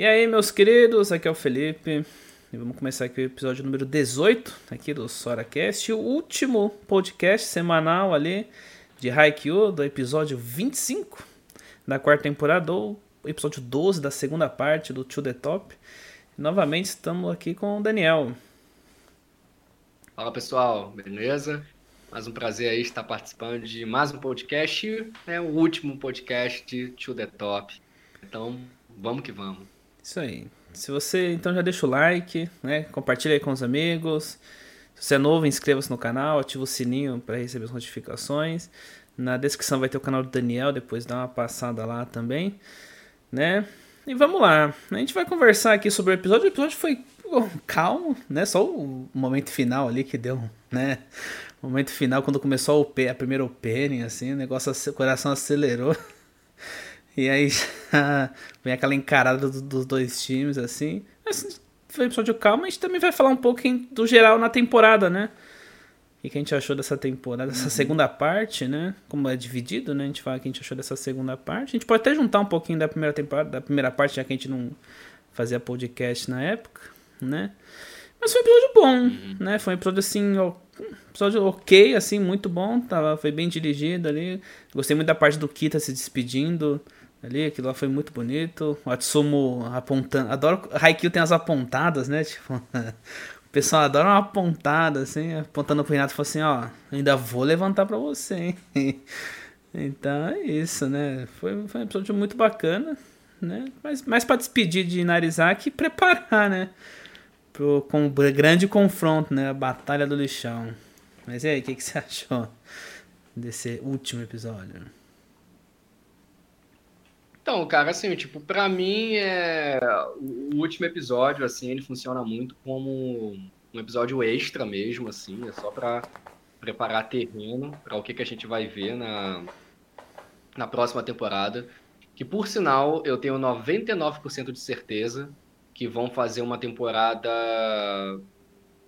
E aí, meus queridos, aqui é o Felipe. E vamos começar aqui o episódio número 18 aqui do SoraCast, o último podcast semanal ali de Haikyuu, do episódio 25 da quarta temporada, ou episódio 12 da segunda parte do To The Top. E, novamente estamos aqui com o Daniel. Fala pessoal, beleza? Mais um prazer aí estar participando de mais um podcast, é o último podcast de To The Top. Então, vamos que vamos. Isso aí. Se você então já deixa o like, né? Compartilha aí com os amigos. Se você é novo, inscreva-se no canal, ativa o sininho para receber as notificações. Na descrição vai ter o canal do Daniel, depois dá uma passada lá também, né? E vamos lá. A gente vai conversar aqui sobre o episódio. O episódio foi calmo, né? Só o momento final ali que deu, né? O momento final quando começou a, OP, a primeira opening, assim, o negócio, o coração acelerou. E aí vem aquela encarada do, dos dois times, assim. Mas foi um episódio calmo, a gente também vai falar um pouco do geral na temporada, né? O que a gente achou dessa temporada, dessa uhum. segunda parte, né? Como é dividido, né? A gente fala o que a gente achou dessa segunda parte. A gente pode até juntar um pouquinho da primeira temporada, da primeira parte, já que a gente não fazia podcast na época, né? Mas foi um episódio bom, uhum. né? Foi um episódio assim, um episódio ok, assim, muito bom. Tava, foi bem dirigido ali. Gostei muito da parte do Kita se despedindo ali, aquilo lá foi muito bonito. O Atsumo apontando. Adoro. Haikyuu tem as apontadas, né? Tipo, o pessoal adora uma apontada, assim, apontando pro Renato e assim: ó, ainda vou levantar pra você, hein? Então é isso, né? Foi, foi um episódio muito bacana, né? Mas mais pra despedir de Narizaki e preparar, né? Pro com, grande confronto, né? A Batalha do Lixão. Mas e aí, o que, que você achou desse último episódio? Então, cara, assim, tipo, pra mim, é... o último episódio, assim, ele funciona muito como um episódio extra mesmo, assim, é só pra preparar terreno para o que, que a gente vai ver na, na próxima temporada. Que, por sinal, eu tenho 99% de certeza que vão fazer uma temporada.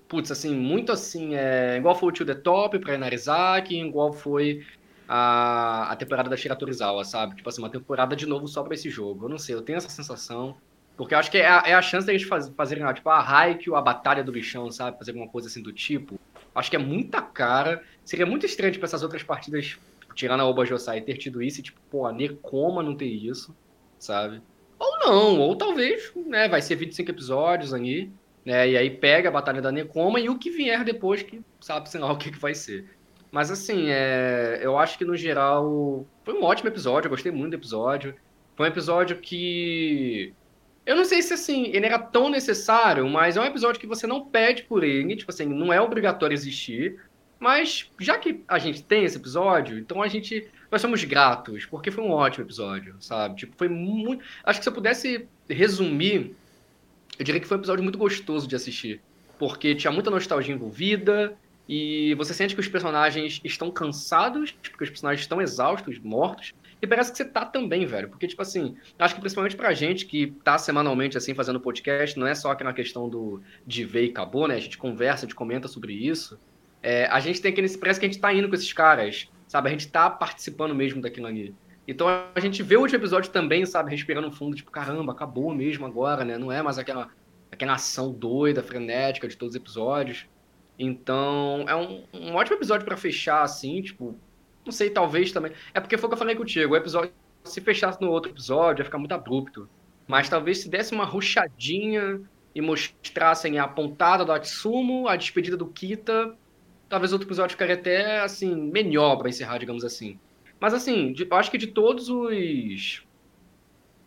Putz, assim, muito assim, é... igual foi o Tio The Top pra Inarizaki, igual foi a, a temporada da Shira Torizawa, sabe? Tipo assim, uma temporada de novo só pra esse jogo. Eu não sei, eu tenho essa sensação. Porque eu acho que é a, é a chance da gente faz, fazerem, tipo, a Haikyuu, a Batalha do Bichão, sabe? Fazer alguma coisa assim do tipo. Acho que é muita cara. Seria muito estranho, tipo, essas outras partidas, tipo, tirando a Oba Josai, ter tido isso e, tipo, pô, a Nekoma não ter isso, sabe? Ou não, ou talvez, né, vai ser 25 episódios ali, né, e aí pega a Batalha da Nekoma e o que vier depois que sabe, sei lá, o que, que vai ser. Mas assim, é, eu acho que no geral foi um ótimo episódio, eu gostei muito do episódio. Foi um episódio que. Eu não sei se assim, ele era tão necessário, mas é um episódio que você não pede por ele, tipo assim, não é obrigatório existir. Mas já que a gente tem esse episódio, então a gente. Nós somos gratos, porque foi um ótimo episódio, sabe? Tipo, foi muito. Acho que se eu pudesse resumir, eu diria que foi um episódio muito gostoso de assistir. Porque tinha muita nostalgia envolvida, e você sente que os personagens estão cansados, porque os personagens estão exaustos, mortos. E parece que você tá também, velho. Porque, tipo assim, acho que principalmente pra gente que tá semanalmente, assim, fazendo podcast, não é só aquela questão do de ver e acabou, né? A gente conversa, a gente comenta sobre isso. É, a gente tem aquele. Parece que a gente tá indo com esses caras, sabe? A gente tá participando mesmo daquilo ali. Então a gente vê o último episódio também, sabe? Respirando fundo, tipo, caramba, acabou mesmo agora, né? Não é mais aquela, aquela ação doida, frenética de todos os episódios. Então, é um, um ótimo episódio para fechar, assim, tipo, não sei, talvez também. É porque foi o que eu falei contigo, o episódio, se fechasse no outro episódio, ia ficar muito abrupto. Mas talvez se desse uma ruchadinha e mostrassem a pontada do Atsumo, a despedida do Kita, talvez outro episódio ficaria até, assim, melhor para encerrar, digamos assim. Mas, assim, eu acho que de todos os.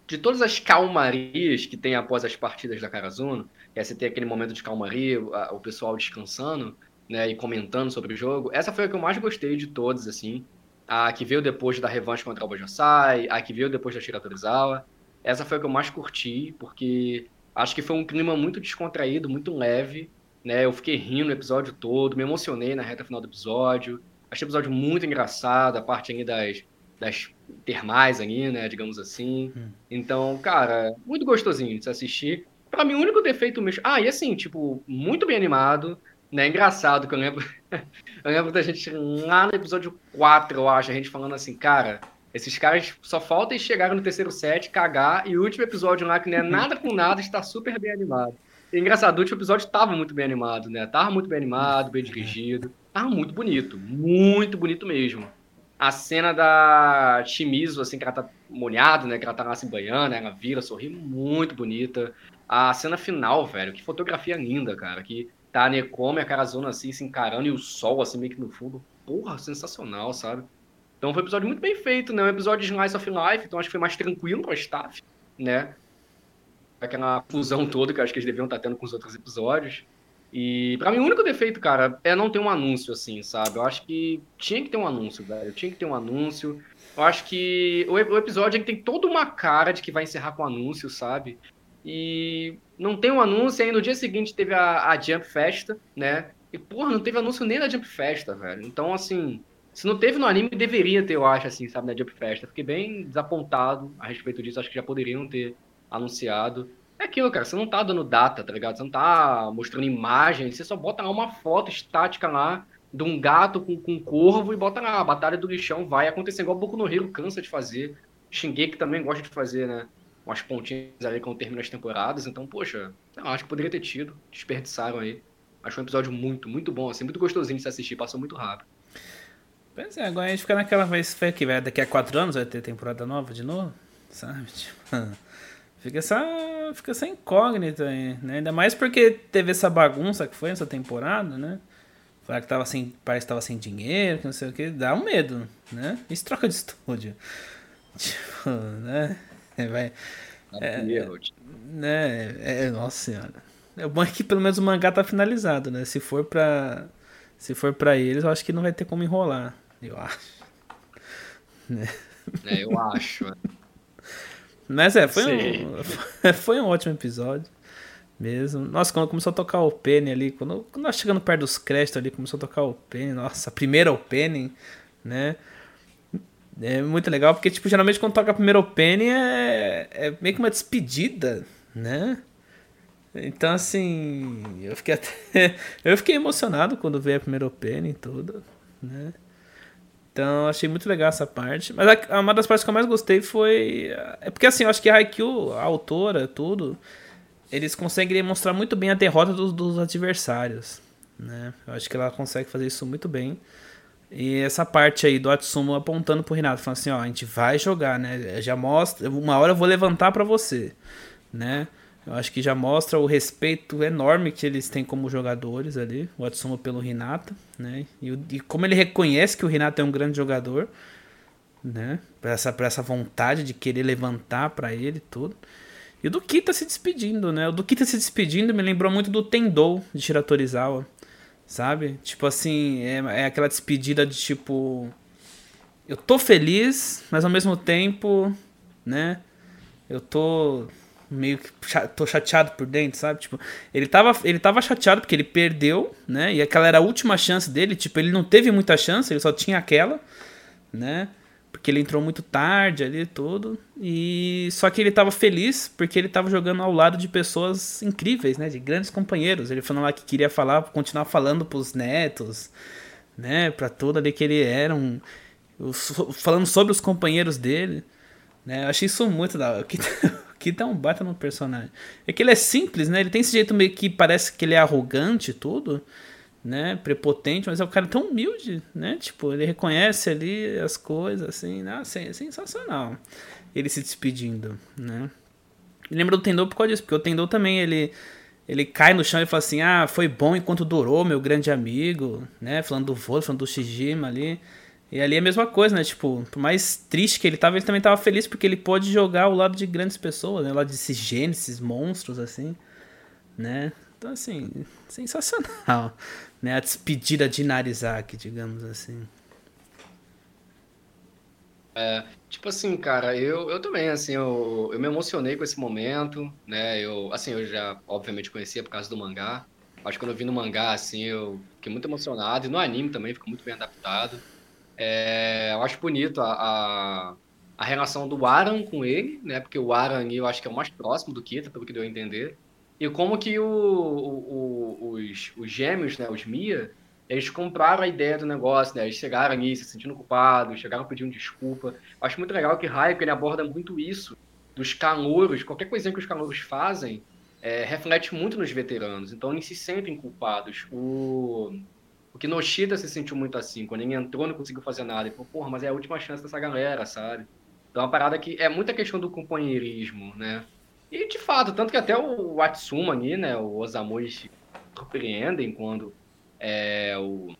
De todas as calmarias que tem após as partidas da Karazuno, que é você ter aquele momento de calmaria, o pessoal descansando, né, e comentando sobre o jogo. Essa foi a que eu mais gostei de todas, assim. A que veio depois da revanche contra o Bajosai, a que veio depois da Shira Torizawa. Essa foi a que eu mais curti, porque acho que foi um clima muito descontraído, muito leve, né? Eu fiquei rindo o episódio todo, me emocionei na reta final do episódio. Achei o episódio muito engraçado, a parte ali das, das termais ali, né, digamos assim. Hum. Então, cara, muito gostosinho de se assistir. Pra mim, o único defeito mesmo. Ah, e assim, tipo, muito bem animado, né? Engraçado que eu lembro. eu lembro da gente lá no episódio 4, eu acho, a gente falando assim, cara, Esses caras só faltam chegar no terceiro set, cagar, e o último episódio lá, que não é nada com nada, está super bem animado. E engraçado, o último episódio estava muito bem animado, né? Tava muito bem animado, bem dirigido. Tava muito bonito. Muito bonito mesmo. A cena da Chimizo, assim, que ela tá molhada, né? Que ela tá lá se banhando, ela vira, sorri, muito bonita. A cena final, velho, que fotografia linda, cara. Que tá a Nekome, a Carazona assim, se encarando, e o sol, assim, meio que no fundo. Porra, sensacional, sabe? Então foi um episódio muito bem feito, né? Um episódio de Slice of Life, então acho que foi mais tranquilo pra staff, né? Aquela fusão toda que acho que eles deviam estar tendo com os outros episódios. E para mim o único defeito, cara, é não ter um anúncio assim, sabe? Eu acho que tinha que ter um anúncio, velho. Tinha que ter um anúncio. Eu acho que o, episódio tem toda uma cara de que vai encerrar com anúncio, sabe? E não tem um anúncio, e aí no dia seguinte teve a, a Jump Festa, né? E, porra, não teve anúncio nem da Jump Festa, velho. Então, assim, se não teve no anime, deveria ter, eu acho, assim, sabe, na Jump Festa. Fiquei bem desapontado a respeito disso. Acho que já poderiam ter anunciado. É aquilo, cara, você não tá dando data, tá ligado? Você não tá mostrando imagem, você só bota lá uma foto estática lá de um gato com, com um corvo e bota lá, a batalha do lixão vai acontecer igual o Boku no Hero cansa de fazer. Shingeki também gosta de fazer, né? Umas pontinhas ali quando termina as temporadas. Então, poxa, eu acho que poderia ter tido. Desperdiçaram aí. Acho um episódio muito, muito bom, assim, muito gostosinho de se assistir, passou muito rápido. Pois é, agora a gente fica naquela vez que vai daqui a quatro anos vai ter temporada nova de novo, sabe? Tipo, fica essa, fica essa incógnita aí, né? Ainda mais porque teve essa bagunça que foi essa temporada, né? Falar que tava sem, parece que tava sem dinheiro, que não sei o que, dá um medo, né? Isso troca de estúdio. Tipo, né? Vai. É, né? É, nossa senhora. É bom é que pelo menos o mangá tá finalizado, né? Se for pra. Se for pra eles, eu acho que não vai ter como enrolar. Eu acho. Né? É, eu acho. Mas é, foi um, foi um ótimo episódio. Mesmo. Nossa, quando começou a tocar o opening ali, quando, quando nós chegando perto dos créditos ali, começou a tocar o opening, nossa, a primeira opening, né? É muito legal, porque, tipo, geralmente quando toca a primeira opening é, é meio que uma despedida, né? Então, assim, eu fiquei até. eu fiquei emocionado quando veio a primeira opening e tudo, né? Então, achei muito legal essa parte. Mas a, uma das partes que eu mais gostei foi. É porque, assim, eu acho que a Haikyuu, a autora, tudo, eles conseguem demonstrar muito bem a derrota dos, dos adversários, né? Eu acho que ela consegue fazer isso muito bem. E essa parte aí do Atsumo apontando pro Renato, falando assim, ó, a gente vai jogar, né? Já mostra, uma hora eu vou levantar para você, né? Eu acho que já mostra o respeito enorme que eles têm como jogadores ali, o Atsumo pelo Renata, né? E, e como ele reconhece que o Renato é um grande jogador, né? Pra essa, pra essa vontade de querer levantar para ele tudo. E o Duki tá se despedindo, né? O Duki tá se despedindo me lembrou muito do Tendou de Shiratorizawa, sabe? Tipo assim, é, é aquela despedida de tipo. Eu tô feliz, mas ao mesmo tempo, né? Eu tô meio que tô chateado por dentro, sabe? Tipo, ele tava, ele tava chateado porque ele perdeu, né? E aquela era a última chance dele, tipo, ele não teve muita chance, ele só tinha aquela, né? Porque ele entrou muito tarde ali tudo. E só que ele tava feliz porque ele tava jogando ao lado de pessoas incríveis, né? De grandes companheiros. Ele falou lá que queria falar, continuar falando pros netos, né? Pra tudo ali que ele era um falando sobre os companheiros dele, né? Eu achei isso muito da hora. que tá um baita no personagem. É que ele é simples, né? Ele tem esse jeito meio que parece que ele é arrogante e tudo, né? Prepotente, mas é um cara tão humilde, né? Tipo, ele reconhece ali as coisas, assim, né? Assim, é sensacional. Ele se despedindo, né? Lembra do Tendou por causa disso, porque o Tendou também, ele ele cai no chão e fala assim: "Ah, foi bom enquanto durou, meu grande amigo", né? Falando do vôlei, falando do Shijima ali. E ali é a mesma coisa, né? Tipo, por mais triste que ele tava, ele também tava feliz porque ele pode jogar ao lado de grandes pessoas, né? Ao lado desses gênesis, monstros, assim, né? Então, assim, sensacional, né? A despedida de Narizaki, digamos assim. É, tipo assim, cara, eu, eu também, assim, eu, eu me emocionei com esse momento, né? Eu, assim, eu já, obviamente, conhecia por causa do mangá. Acho que quando eu vi no mangá, assim, eu fiquei muito emocionado. E no anime também ficou muito bem adaptado. É, eu acho bonito a, a, a, relação do Aran com ele, né? Porque o Aran eu acho que é o mais próximo do Kita, pelo que deu a entender. E como que o, o, o, os, os gêmeos, né? Os Mia, eles compraram a ideia do negócio, né? Eles chegaram ali se sentindo culpados, chegaram pedindo desculpa. acho muito legal que Hayek ele aborda muito isso dos calouros, qualquer coisinha que os calouros fazem é, reflete muito nos veteranos, então eles se sentem culpados. O, o Kinoshita se sentiu muito assim, quando ele entrou não conseguiu fazer nada, ele falou, porra, mas é a última chance dessa galera, sabe? Então é uma parada que é muita questão do companheirismo, né? E de fato, tanto que até o Atsuma ali, né, o Osamu, surpreendem quando é, o,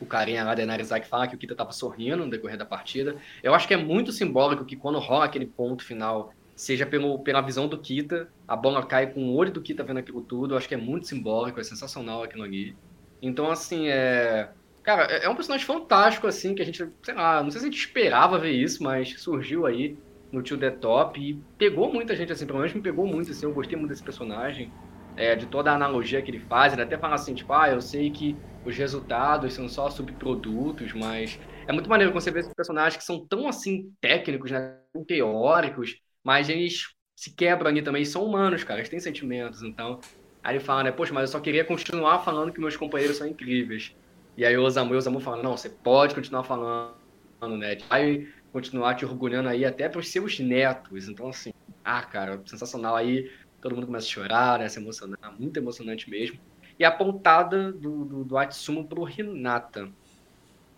o carinha lá da Narizaki fala que o Kita tava sorrindo no decorrer da partida. Eu acho que é muito simbólico que quando rola aquele ponto final, seja pelo, pela visão do Kita, a bola cai com o olho do Kita vendo aquilo tudo. Eu acho que é muito simbólico, é sensacional aquilo ali. Então, assim, é. Cara, é, é um personagem fantástico, assim, que a gente, sei lá, não sei se a gente esperava ver isso, mas surgiu aí no Tio The Top e pegou muita gente, assim, pelo menos me pegou muito, assim, eu gostei muito desse personagem é, de toda a analogia que ele faz. Ele até fala assim, tipo, ah, eu sei que os resultados são só subprodutos, mas é muito maneiro quando você vê esses personagens que são tão assim técnicos, né, teóricos, mas eles se quebram ali também, são humanos, cara, eles têm sentimentos, então. Aí ele fala, né, poxa, mas eu só queria continuar falando que meus companheiros são incríveis. E aí o Osamu, o Osamu fala, não, você pode continuar falando, né, vai continuar te orgulhando aí até para os seus netos. Então, assim, ah, cara, sensacional. Aí todo mundo começa a chorar, né? Se emocionar, muito emocionante mesmo. E a pontada do, do, do Atsumo pro Hinata.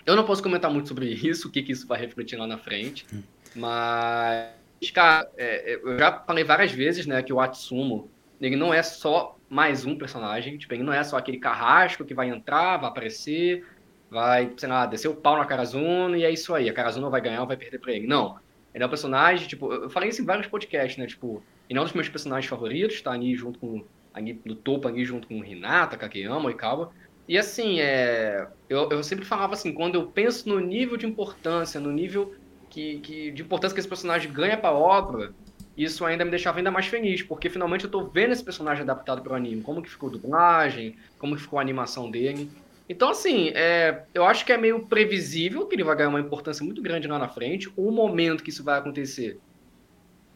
Eu não posso comentar muito sobre isso, o que, que isso vai refletir lá na frente, hum. mas, cara, é, é, eu já falei várias vezes, né, que o Atsumo, ele não é só mais um personagem, tipo, ele não é só aquele carrasco que vai entrar, vai aparecer, vai, sei lá, descer o pau na Karazuna e é isso aí, a Karazuna vai ganhar ou vai perder pra ele. Não, ele é um personagem, tipo, eu falei isso em vários podcasts, né, tipo, ele é um dos meus personagens favoritos, tá ali junto com. Ali no topo ali junto com Hinata, Kakeyama e Kawa. E assim, é, eu, eu sempre falava assim, quando eu penso no nível de importância, no nível que, que, de importância que esse personagem ganha pra obra, isso ainda me deixava ainda mais feliz, porque finalmente eu tô vendo esse personagem adaptado pro anime, como que ficou a dublagem, como que ficou a animação dele. Então, assim, é, eu acho que é meio previsível que ele vai ganhar uma importância muito grande lá na frente. O momento que isso vai acontecer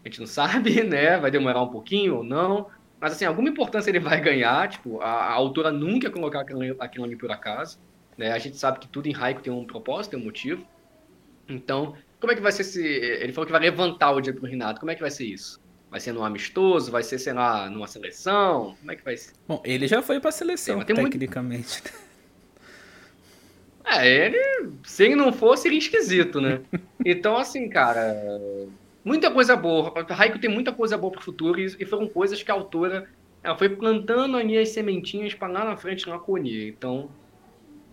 a gente não sabe, né? Vai demorar um pouquinho ou não. Mas, assim, alguma importância ele vai ganhar. Tipo, a, a autora nunca ia colocar aquilo, aquilo ali por acaso. Né? A gente sabe que tudo em Raico tem um propósito, tem um motivo. Então, como é que vai ser esse... Ele falou que vai levantar o dia pro Renato. Como é que vai ser isso? Vai ser num amistoso? Vai ser, sei lá, numa seleção? Como é que vai ser? Bom, ele já foi pra seleção, tecnicamente. Muito... É, ele... Se ele não fosse, seria esquisito, né? Então, assim, cara muita coisa boa. Raico tem muita coisa boa para o futuro e, foram coisas que a autora ela foi plantando ali as sementinhas para lá na frente não colher. Então,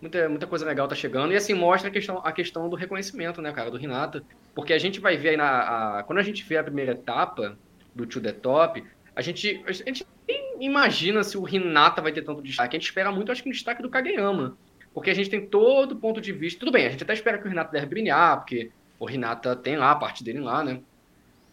muita, muita coisa legal tá chegando. E assim, mostra a questão, a questão do reconhecimento, né, cara, do Renata. Porque a gente vai ver aí na. A, quando a gente vê a primeira etapa do To The Top, a gente, a gente nem imagina se o Renata vai ter tanto destaque. A gente espera muito, acho que, um destaque do Kageyama. Porque a gente tem todo o ponto de vista. Tudo bem, a gente até espera que o Renata deve brilhar, porque o Renata tem lá a parte dele lá, né?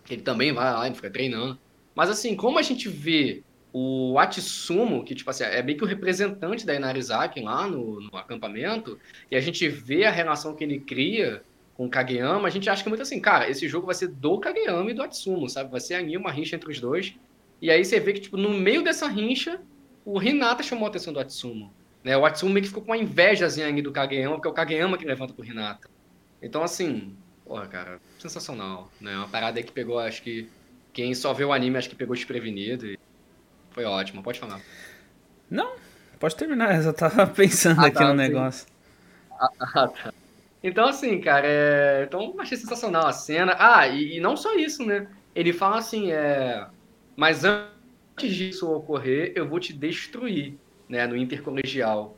Ele também vai lá, e fica treinando. Mas assim, como a gente vê o Atsumo, que tipo assim, é bem que o representante da Inarizaki lá no, no, acampamento, e a gente vê a relação que ele cria com o Kageyama, a gente acha que é muito assim, cara, esse jogo vai ser do Kageyama e do Atsumo, sabe? Vai ser ali uma rincha entre os dois. E aí você vê que, tipo, no meio dessa rincha, o Hinata chamou a atenção do Atsumo. Né? O Atsumo meio que ficou com uma invejazinha do Kageyama, porque é o Kageyama que levanta pro Hinata. Então, assim, Porra, cara, sensacional, né? Uma parada aí que pegou, acho que quem só vê o anime acho que pegou desprevenido e foi ótimo, pode falar. Não, pode terminar, eu só tava pensando ah, aqui tá, no negócio. Ah, ah, tá. Então, assim, cara, é... então achei sensacional a cena. Ah, e, e, não só isso, né? Ele fala assim, é... Mas antes disso ocorrer, eu vou te destruir, né? No intercolegial.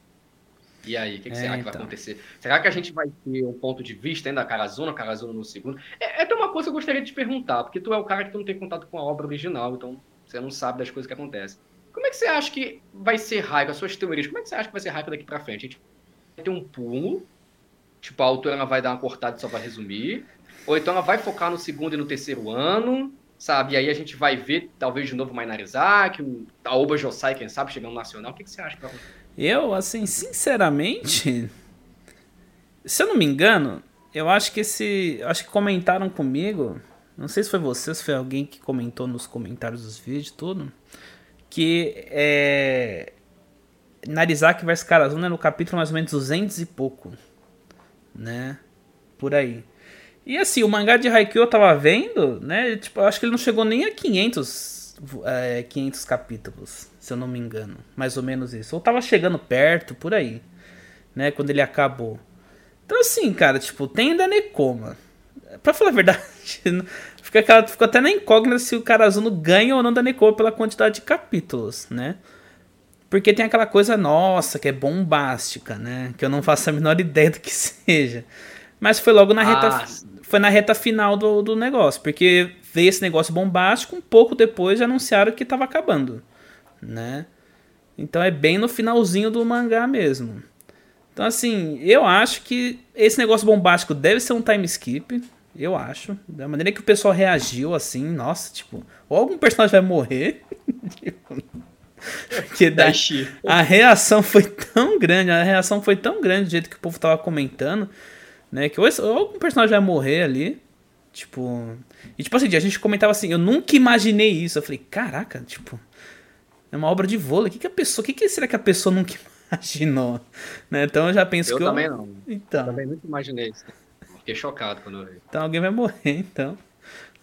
E aí, o que, que é, será que vai então. acontecer? Será que a gente vai ter um ponto de vista ainda da Karazuna, Karazuna no segundo? É, é até uma coisa que eu gostaria de te perguntar, porque tu é o cara que não tem contato com a obra original, então você não sabe das coisas que acontecem. Como é que você acha que vai ser Raico, as suas teorias, como é que você acha que vai ser Raico daqui pra frente? A gente vai ter um pulo, tipo, a autora vai dar uma cortada e só vai resumir, ou então ela vai focar no segundo e no terceiro ano, sabe? E aí a gente vai ver, talvez, de novo, Mainarizaki, a Oba Josai, quem sabe, chegando no Nacional. O que, que você acha acontecer? Eu, assim, sinceramente, se eu não me engano, eu acho que esse. Acho que comentaram comigo. Não sei se foi você, se foi alguém que comentou nos comentários dos vídeos tudo. Que é. Narizaki vs Karazuna é no capítulo mais ou menos 200 e pouco, né? Por aí. E assim, o mangá de Haikyuu eu tava vendo, né? Tipo, acho que ele não chegou nem a 500, é, 500 capítulos, se eu não me engano. Mais ou menos isso. Ou tava chegando perto, por aí, né? Quando ele acabou. Então assim, cara, tipo, tem ainda Nekoma. Pra falar a verdade, fica aquela, ficou até na incógnita se o Karazuno ganha ou não da Nekoma pela quantidade de capítulos, né? Porque tem aquela coisa nossa, que é bombástica, né? Que eu não faço a menor ideia do que seja. Mas foi logo na reta, ah, foi na reta final do, do negócio. Porque veio esse negócio bombástico, um pouco depois anunciaram que estava acabando, né? Então é bem no finalzinho do mangá mesmo. Então assim, eu acho que esse negócio bombástico deve ser um time skip, eu acho. Da maneira que o pessoal reagiu assim, nossa, tipo, ou algum personagem vai morrer. Tipo, porque da, a reação foi tão grande, a reação foi tão grande do jeito que o povo tava comentando, né? Que ou, ou algum personagem vai morrer ali. Tipo. E tipo assim, a gente comentava assim, eu nunca imaginei isso. Eu falei, caraca, tipo. É uma obra de vôlei. O que, que a pessoa. O que, que será que a pessoa nunca imaginou? Né? Então eu já penso eu que. Eu também não. Então. Eu também nunca imaginei isso. Fiquei chocado quando eu vi. Então alguém vai morrer, então.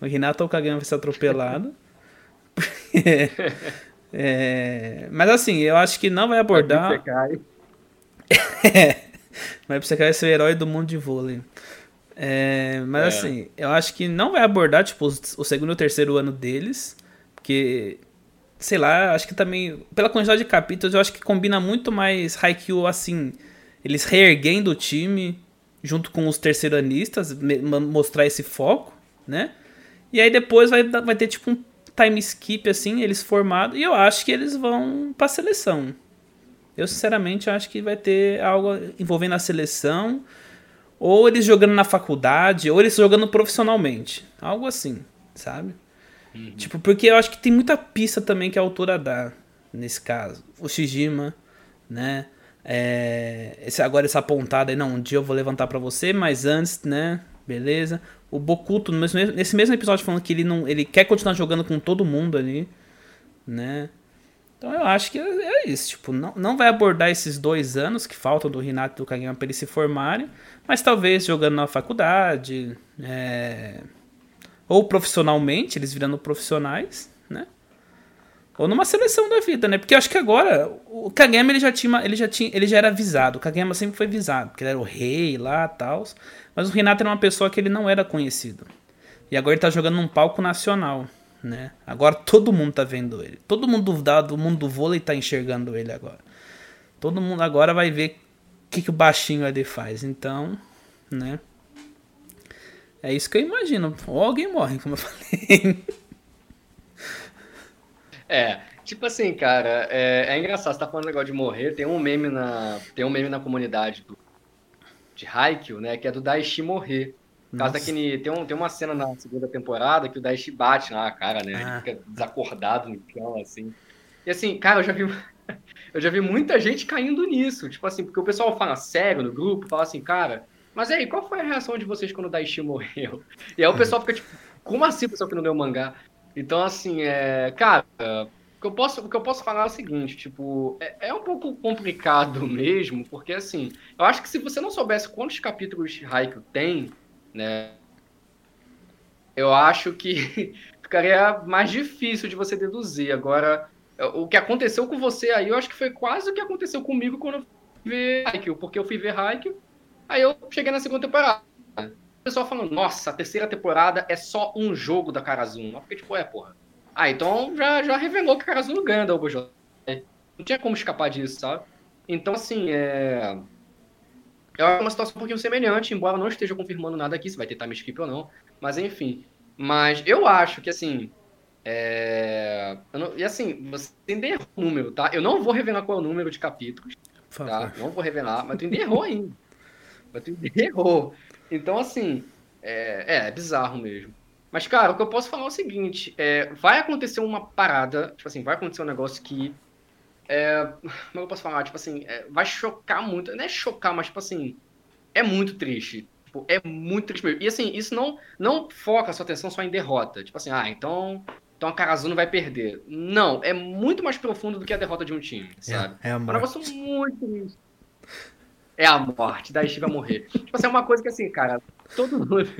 O Renato ou o Kagami vai ser atropelado. É, mas assim, eu acho que não vai abordar. é, mas você quer ser o herói do mundo de vôlei. É, mas é. assim, eu acho que não vai abordar tipo, o segundo e o terceiro ano deles. Porque, sei lá, acho que também, pela quantidade de capítulos, eu acho que combina muito mais Haikyuu assim. Eles reerguendo o time junto com os terceiranistas, mostrar esse foco, né? E aí depois vai, vai ter tipo um time skip assim, eles formados, e eu acho que eles vão para seleção. Eu sinceramente acho que vai ter algo envolvendo a seleção, ou eles jogando na faculdade, ou eles jogando profissionalmente, algo assim, sabe? Uhum. Tipo, porque eu acho que tem muita pista também que a autora dá nesse caso. O Shijima, né? É, esse, agora essa pontada aí, não, um dia eu vou levantar para você, mas antes, né? Beleza o Bokuto nesse mesmo episódio falando que ele não ele quer continuar jogando com todo mundo ali, né? Então eu acho que é, é isso, tipo, não, não vai abordar esses dois anos que faltam do Renato e do Kageyama para eles se formarem, mas talvez jogando na faculdade, é, ou profissionalmente, eles virando profissionais, né? Ou numa seleção da vida, né? Porque eu acho que agora o Kageyama ele já tinha, ele já tinha, ele já era avisado. O Kageyama sempre foi avisado, porque ele era o rei lá, tal. Mas o Renato era uma pessoa que ele não era conhecido. E agora ele tá jogando num palco nacional, né? Agora todo mundo tá vendo ele. Todo mundo do mundo do vôlei tá enxergando ele agora. Todo mundo agora vai ver o que, que o baixinho ali faz. Então, né? É isso que eu imagino. Ou alguém morre, como eu falei. É, tipo assim, cara, é, é engraçado, você tá falando negócio de morrer, tem um meme na, tem um meme na comunidade do de Haikyuu, né? Que é do Daishi morrer. Causa daquele. Tem, um, tem uma cena na segunda temporada que o Daishi bate na cara, né? Ele ah. fica desacordado no chão, assim. E assim, cara, eu já vi. eu já vi muita gente caindo nisso. Tipo assim, porque o pessoal fala sério no grupo, fala assim, cara, mas aí, qual foi a reação de vocês quando o Daishi morreu? E aí o pessoal fica tipo, como assim o pessoal que não deu mangá? Então, assim, é. Cara, que eu posso, o que eu posso falar é o seguinte, tipo, é, é, um pouco complicado mesmo, porque assim, eu acho que se você não soubesse quantos capítulos Haikyuu tem, né, eu acho que ficaria mais difícil de você deduzir. Agora, o que aconteceu com você aí, eu acho que foi quase o que aconteceu comigo quando eu ver Haikyuu, porque eu fui ver Haikyuu, aí eu cheguei na segunda temporada. O pessoal falando, nossa, a terceira temporada é só um jogo da Karazuma. Fiquei tipo, é, porra ah, então já, já revelou que o Karazuno ganha da Obojo. Não tinha como escapar disso, sabe? Então, assim, é. É uma situação um pouquinho semelhante, embora não esteja confirmando nada aqui, se vai ter time skip ou não. Mas, enfim. Mas eu acho que, assim. É... Não... E assim, você entendeu o número, tá? Eu não vou revelar qual é o número de capítulos. Tá? Não vou revelar, mas tu errou ainda. mas tu errou. Então, assim, é... é, é bizarro mesmo. Mas, cara, o que eu posso falar é o seguinte: é, vai acontecer uma parada, tipo assim, vai acontecer um negócio que. É, como é eu posso falar? Tipo assim, é, vai chocar muito. Não é chocar, mas, tipo assim, é muito triste. Tipo, é muito triste mesmo. E assim, isso não, não foca a sua atenção só em derrota. Tipo assim, ah, então. Então a Karazuno vai perder. Não, é muito mais profundo do que a derrota de um time, é, sabe? É, é, um negócio muito. É a morte, daí vai morrer. tipo assim, é uma coisa que assim, cara, todo mundo,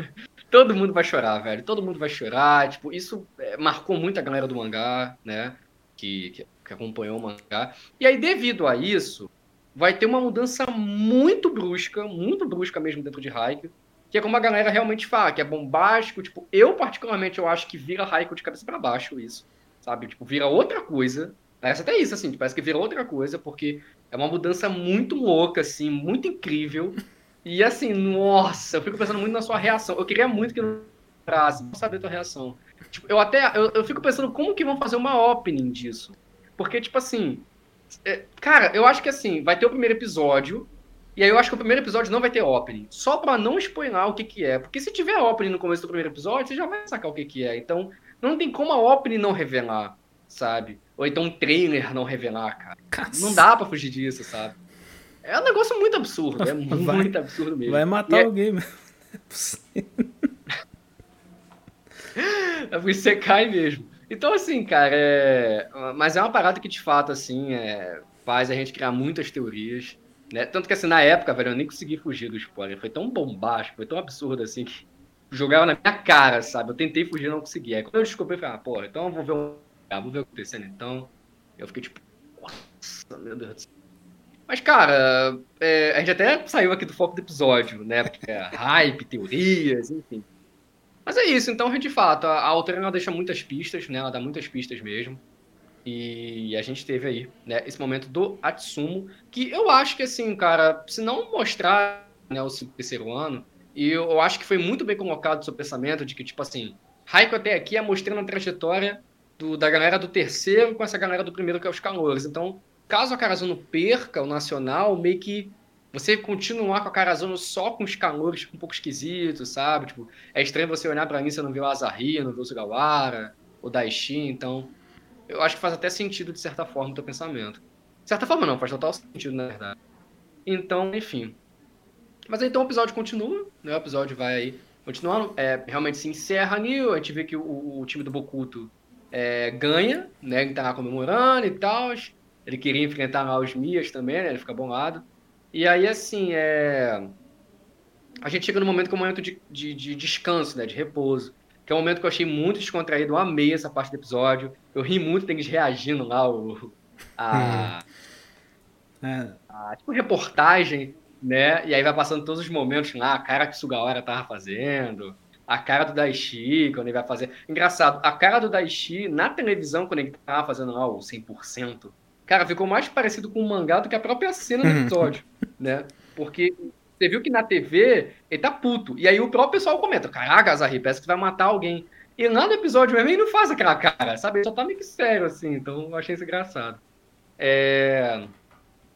todo mundo vai chorar, velho. Todo mundo vai chorar. Tipo, isso é, marcou muito a galera do mangá, né? Que, que, que acompanhou o mangá. E aí, devido a isso, vai ter uma mudança muito brusca, muito brusca mesmo dentro de Haikyuu, que é como a galera realmente fala, que é bombástico, tipo, eu particularmente eu acho que vira Haikyuu de cabeça para baixo isso, sabe? Tipo, vira outra coisa. Parece até isso, assim, parece que vira outra coisa, porque é uma mudança muito louca, assim, muito incrível. E assim, nossa, eu fico pensando muito na sua reação. Eu queria muito que não frase, não saber a tua reação. Tipo, eu até, eu, eu fico pensando como que vão fazer uma opening disso. Porque, tipo assim, é, cara, eu acho que assim, vai ter o primeiro episódio, e aí eu acho que o primeiro episódio não vai ter opening. Só pra não spoiler o que que é. Porque se tiver opening no começo do primeiro episódio, você já vai sacar o que que é. Então, não tem como a opening não revelar, sabe? Ou então um trailer não revelar, cara. Não dá pra fugir disso, sabe? É um negócio muito absurdo. É muito vai, absurdo mesmo. Vai matar e alguém, é... mesmo. É possível. é por isso você cai mesmo. Então, assim, cara, é... mas é uma parada que de fato, assim, é... faz a gente criar muitas teorias. Né? Tanto que assim, na época, velho, eu nem consegui fugir do spoiler. Foi tão bombástico, foi tão absurdo assim que jogava na minha cara, sabe? Eu tentei fugir não consegui. Aí quando eu descobri, eu falei, ah, porra, então eu vou ver o. Ah, vou ver o que tá acontecendo. Então, eu fiquei tipo, nossa, meu Deus do céu. Mas, cara, é, a gente até saiu aqui do foco do episódio, né? Porque é hype, teorias, enfim. Mas é isso, então, de fato, a, a autora ela deixa muitas pistas, né? Ela dá muitas pistas mesmo. E a gente teve aí, né, esse momento do Atsumo, que eu acho que, assim, cara, se não mostrar né, o terceiro ano, e eu acho que foi muito bem colocado o seu pensamento de que, tipo assim, Raiko até aqui é mostrando a trajetória do, da galera do terceiro com essa galera do primeiro, que é os calores. Então, caso a Carazono perca o Nacional, meio que você continuar com a Carazono só com os calores um pouco esquisitos, sabe? Tipo, é estranho você olhar para mim e não ver o Azari, não ver o Sugawara, o Daishi, então eu acho que faz até sentido, de certa forma, o teu pensamento. De certa forma, não, faz total sentido, na verdade. Então, enfim. Mas então o episódio continua, né? O episódio vai aí continuando. É, realmente se encerra ali, a gente vê que o, o time do Bokuto é, ganha, né? Ele tá comemorando e tal. Ele queria enfrentar lá os Mias também, né? Ele fica bolado. E aí, assim, é... A gente chega no momento que é um momento de, de, de descanso, né? De repouso que é um momento que eu achei muito descontraído. Eu amei essa parte do episódio. Eu ri muito deles reagindo lá o, a, é. a, tipo, reportagem, né? E aí vai passando todos os momentos lá, a cara que o Sugawara tava fazendo, a cara do Daishi quando ele vai fazer. Engraçado, a cara do Daishi na televisão, quando ele tava fazendo lá o 100%, cara, ficou mais parecido com o mangá do que a própria cena do hum. episódio, né? Porque você viu que na TV ele tá puto. E aí o próprio pessoal comenta: Caraca, Azarri, parece que vai matar alguém. E lá no episódio mesmo ele não faz aquela cara, sabe? Ele só tá meio que sério, assim. Então eu achei isso engraçado. É.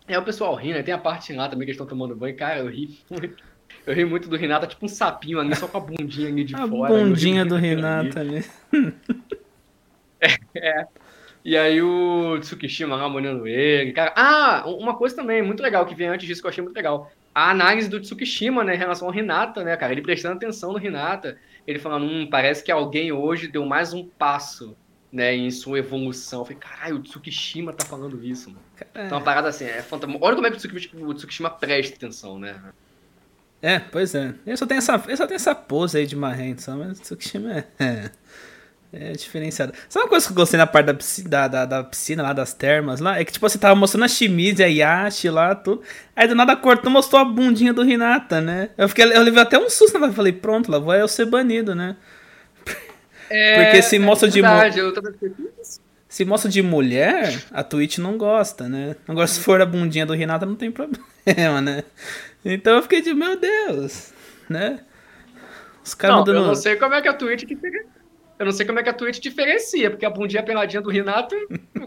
É o pessoal rindo, né? Tem a parte lá também que eles estão tomando banho. Cara, eu ri muito. Eu ri muito do Renata, tipo um sapinho ali, só com a bundinha ali de a fora. A bundinha do Renata ali. é, é. E aí o Tsukishima lá molhando ele. Cara, ah, uma coisa também muito legal que vem antes disso que eu achei muito legal a análise do Tsukishima, né, em relação ao Hinata, né, cara? Ele prestando atenção no Hinata, ele falando, hum, parece que alguém hoje deu mais um passo, né, em sua evolução. Eu falei, caralho, o Tsukishima tá falando isso, mano. É. Então, uma parada assim, é fantasma. Olha como é que o Tsukishima, o Tsukishima presta atenção, né? É, pois é. Ele só tem essa, ele só tem essa pose aí de marrento, só, mas o Tsukishima é... É diferenciado. Sabe uma coisa que eu gostei na parte da piscina, da, da, da piscina lá, das termas lá? É que, tipo, você tava mostrando a Shimizu, a Yashi lá, tudo. Aí do nada cortou, mostrou a bundinha do Hinata, né? Eu, fiquei, eu levei até um susto, né? Falei, pronto, lá vou eu ser banido, né? É, Porque se mostra é verdade, de. Eu Se mostra de mulher, a Twitch não gosta, né? Agora, se for a bundinha do Hinata, não tem problema, né? Então eu fiquei de, meu Deus, né? Os caras dando... Eu não sei como é que a Twitch que pega eu não sei como é que a Twitch diferencia, porque a bundinha peladinha do Renato,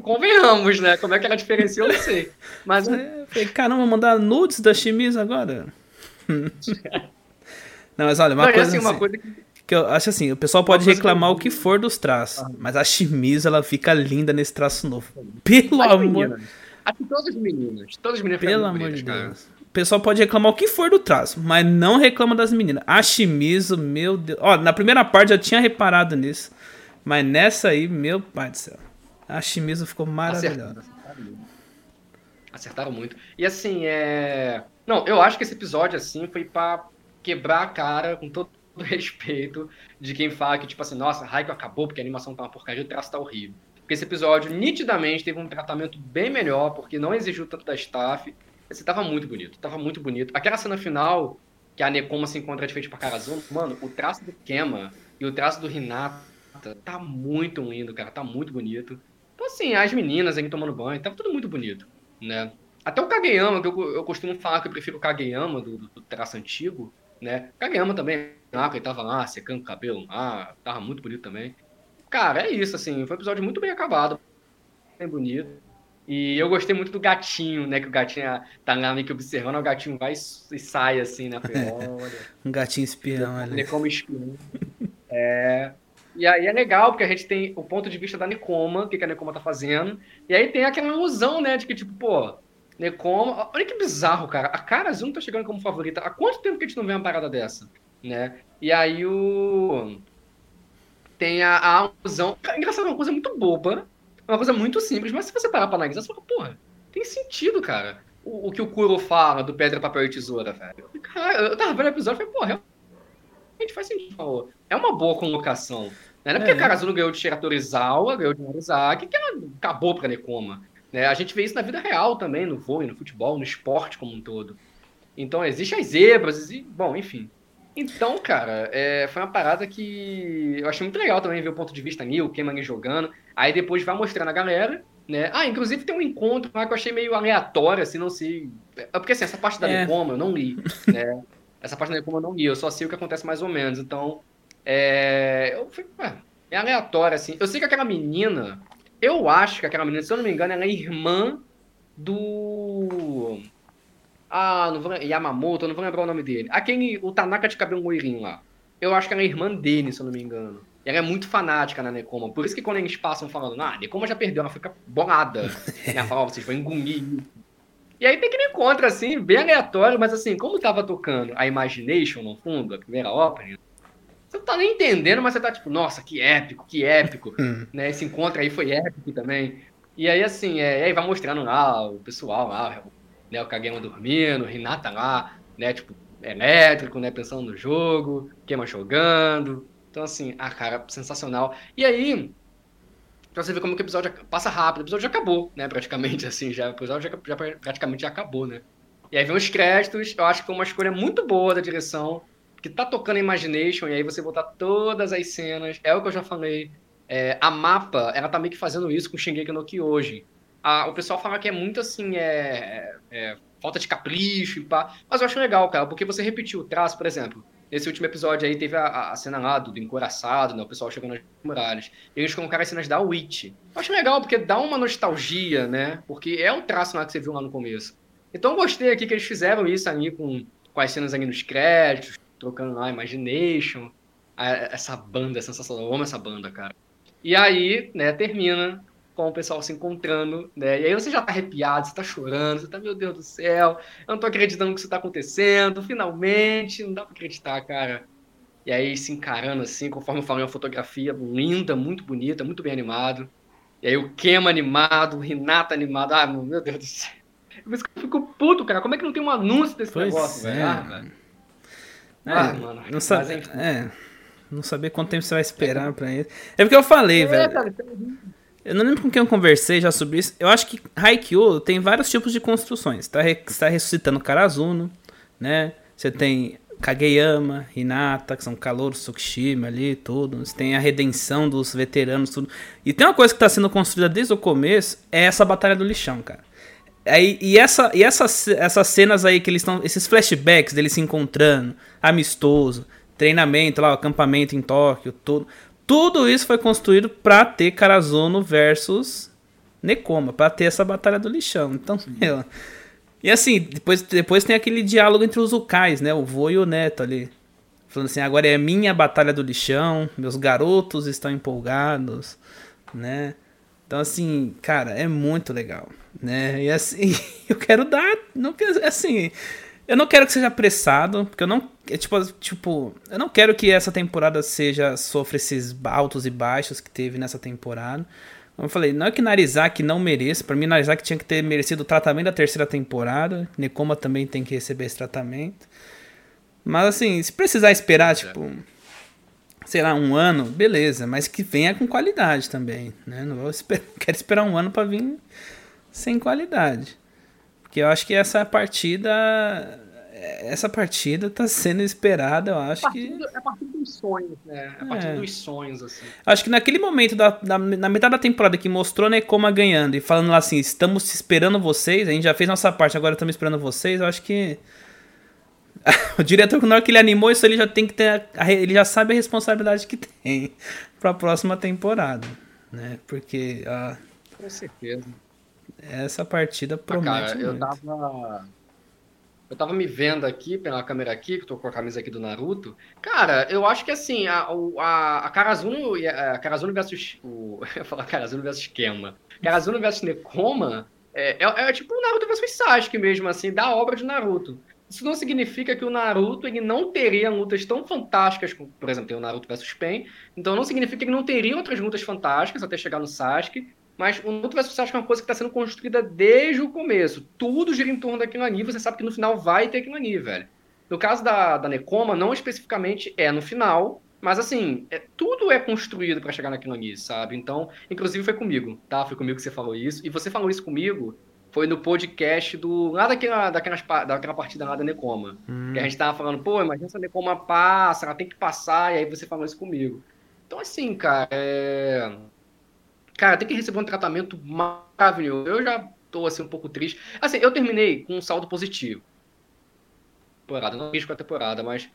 convenhamos, né? Como é que ela diferencia, eu não sei. Mas. É, falei, caramba, mandar nudes da Chimis agora? não, mas olha, uma não, coisa. Assim, assim, uma coisa que... que... eu acho assim, o pessoal pode reclamar que... o que for dos traços, ah. mas a Chimis, ela fica linda nesse traço novo. Pelo as amor. Meninas. Acho que todas as meninas. Todas as meninas Pelo amor de Deus. O pessoal pode reclamar o que for do traço, mas não reclama das meninas. A Shimizu, meu Deus. Ó, na primeira parte eu tinha reparado nisso. Mas nessa aí, meu pai do céu. A Shimizu ficou maravilhosa. Acertaram, muito. E assim, é. Não, eu acho que esse episódio, assim, foi pra quebrar a cara, com todo respeito, de quem fala que, tipo assim, nossa, Raikkonen acabou porque a animação tá uma porcaria, o traço tá horrível. Porque esse episódio, nitidamente, teve um tratamento bem melhor, porque não exigiu tanto da staff. Esse tava muito bonito, tava muito bonito. Aquela cena final, que a Nekoma se encontra de frente pra Karazuno, mano, o traço do Kema e o traço do Hinata tá muito lindo, cara, tá muito bonito. Então, assim, as meninas aí tomando banho, tava tudo muito bonito, né? Até o Kageyama, que eu, eu costumo falar que eu prefiro o Kageyama do, do traço antigo, né? Kageyama também, ah, ele tava lá secando o cabelo, ah, tava muito bonito também. Cara, é isso, assim, foi um episódio muito bem acabado, bem bonito. E eu gostei muito do gatinho, né? Que o gatinho tá lá meio que observando, o gatinho vai e sai assim, né? Olha. um gatinho espião ali. Necoma espião. É. E aí é legal, porque a gente tem o ponto de vista da Necoma, o que, que a Necoma tá fazendo. E aí tem aquela ilusão, né? De que, tipo, pô, Necoma. Olha que bizarro, cara. A Cara não tá chegando como favorita. Há quanto tempo que a gente não vê uma parada dessa? Né? E aí o. Tem a, a ilusão. Engraçado, é uma coisa muito boba. É uma coisa muito simples, mas se você parar pra analisar, você fala, porra, tem sentido, cara. O, o que o Kuro fala do pedra, papel e tesoura, velho. Cara, eu tava vendo o episódio e falei, porra, realmente faz sentido. É uma boa colocação. Né? Não é porque é. a Karazuno ganhou de Shiratorizawa, ganhou de Narizaki, que ela acabou pra Nekoma. Né? A gente vê isso na vida real também, no vôlei, no futebol, no esporte como um todo. Então, existem as zebras, e, bom, enfim. Então, cara, é, foi uma parada que eu achei muito legal também ver o ponto de vista ali, o Keman jogando. Aí depois vai mostrando a galera, né? Ah, inclusive tem um encontro lá que eu achei meio aleatório, assim, não sei. É porque assim, essa parte da é. Necoma eu não li, né? Essa parte da Necoma eu não li, eu só sei o que acontece mais ou menos. Então, é. Eu fui, é aleatório, assim. Eu sei que aquela menina. Eu acho que aquela menina, se eu não me engano, ela é irmã do. Ah, não vou Yamamoto, não vou lembrar o nome dele. Aquele, o Tanaka de cabelo loirinho lá. Eu acho que ela é irmã dele, se eu não me engano. E ela é muito fanática na Nekoma. Por isso que quando eles passam falando, ah, a Nekoma já perdeu, ela fica bolada. ela fala, oh, vocês vão engolir. E aí tem que encontro, assim, bem aleatório, mas assim, como tava tocando a Imagination no fundo, a primeira ópera, você não tá nem entendendo, mas você tá tipo, nossa, que épico, que épico. Hum. né? Esse encontro aí foi épico também. E aí, assim, é, e aí vai mostrando lá o pessoal lá, né, o Kagema dormindo, o Renata lá, né, tipo, elétrico, né, pensando no jogo, Kema jogando. Então, assim, ah, cara, sensacional. E aí, pra você ver como que o episódio passa rápido, o episódio já acabou, né, praticamente, assim, já, o episódio já, já praticamente já acabou, né. E aí vem os créditos, eu acho que foi uma escolha muito boa da direção, que tá tocando Imagination, e aí você botar todas as cenas, é o que eu já falei, é, a mapa, ela tá meio que fazendo isso com Shingeki no Kyojin a, o pessoal fala que é muito assim, é, é, falta de capricho e pá. Mas eu acho legal, cara, porque você repetiu o traço, por exemplo. Nesse último episódio aí teve a, a cena lá do, do encoraçado, né? O pessoal chegando nas muralhas. Eles colocaram as cenas da Witch. Eu acho legal, porque dá uma nostalgia, né? Porque é um traço lá que você viu lá no começo. Então eu gostei aqui que eles fizeram isso ali com, com as cenas ali nos créditos, trocando lá Imagination. A, essa banda é sensacional. Eu amo essa banda, cara. E aí, né, termina com o pessoal se encontrando, né? E aí você já tá arrepiado, você tá chorando, você tá, meu Deus do céu, eu não tô acreditando que isso tá acontecendo, finalmente, não dá pra acreditar, cara. E aí se encarando assim, conforme eu falei, uma fotografia linda, muito bonita, muito bem animado. E aí o Kema animado, o Renata animado, ah, meu Deus do céu. Eu fico puto, cara, como é que não tem um anúncio desse pois negócio, é, velho? Ah, velho. É, ah, mano. Não sabe, é, não saber quanto tempo você vai esperar é. pra isso. É porque eu falei, é, velho. Cara, eu não lembro com quem eu conversei já sobre isso. Eu acho que Haikyuu tem vários tipos de construções. Tá, está ressuscitando Karazuno, né? Você tem Kageyama, Hinata, que são Kalouro, Tsukishima ali, tudo. Você tem a redenção dos veteranos, tudo. E tem uma coisa que está sendo construída desde o começo, é essa Batalha do Lixão, cara. Aí, e essa, e essas, essas cenas aí que eles estão. Esses flashbacks deles se encontrando, amistoso, treinamento lá, acampamento em Tóquio, tudo. Tudo isso foi construído para ter Karazuno versus Nekoma, para ter essa batalha do lixão. Então, meu. E assim, depois, depois tem aquele diálogo entre os Ukais, né? O vô e o neto ali. Falando assim, agora é minha batalha do lixão, meus garotos estão empolgados, né? Então, assim, cara, é muito legal, né? E assim, eu quero dar, não assim, Eu não quero que seja apressado, porque eu não. É, tipo, tipo, eu não quero que essa temporada seja. sofra esses altos e baixos que teve nessa temporada. Como eu falei, não é que Narizak não mereça. Pra mim, Narizak tinha que ter merecido o tratamento da terceira temporada. Nekoma também tem que receber esse tratamento. Mas assim, se precisar esperar, tipo, sei lá, um ano, beleza, mas que venha com qualidade também, né? Não vou esperar, quero esperar um ano para vir sem qualidade. Porque eu acho que essa partida essa partida tá sendo esperada, eu acho é que. É a partir dos sonhos, né? É a partir é. dos sonhos, assim. Acho que naquele momento, da, da, na metade da temporada, que mostrou Nekoma ganhando e falando lá assim: estamos esperando vocês, a gente já fez nossa parte, agora estamos esperando vocês, eu acho que o diretor, na hora que ele animou isso, ele já tem que ter. A, ele já sabe a responsabilidade que tem para a próxima temporada. Né? Porque. Uh, Com certeza. Essa partida promete. Ah, cara, eu tava. Eu tava me vendo aqui pela câmera aqui, que tô com a camisa aqui do Naruto. Cara, eu acho que assim, a, a, a Karazuno, a Karazuno versus. O, eu ia falar Karazuno versus Kema. Karazuno versus Nekoma é, é, é tipo o Naruto versus Sasuke mesmo, assim, da obra de Naruto. Isso não significa que o Naruto ele não teria lutas tão fantásticas, como, por exemplo, tem o Naruto vs Pen. Então não significa que ele não teria outras lutas fantásticas até chegar no Sasuke. Mas o Naruto vs Sasuke é uma coisa que está sendo construída desde o começo. Tudo gira em torno daquilo ali. Você sabe que no final vai ter aquilo ali, velho. No caso da, da Nekoma, não especificamente é no final, mas assim, é, tudo é construído para chegar naquilo ali, sabe? Então, inclusive foi comigo, tá? Foi comigo que você falou isso. E você falou isso comigo foi no podcast do. Lá daquela, daquelas, daquela partida lá da Necoma. Hum. Que a gente tava falando, pô, imagina se a Necoma passa, ela tem que passar, e aí você falou isso comigo. Então, assim, cara, é... Cara, tem que receber um tratamento maravilhoso. Eu já tô, assim, um pouco triste. Assim, eu terminei com um saldo positivo. Temporada, não fiz com a temporada, mas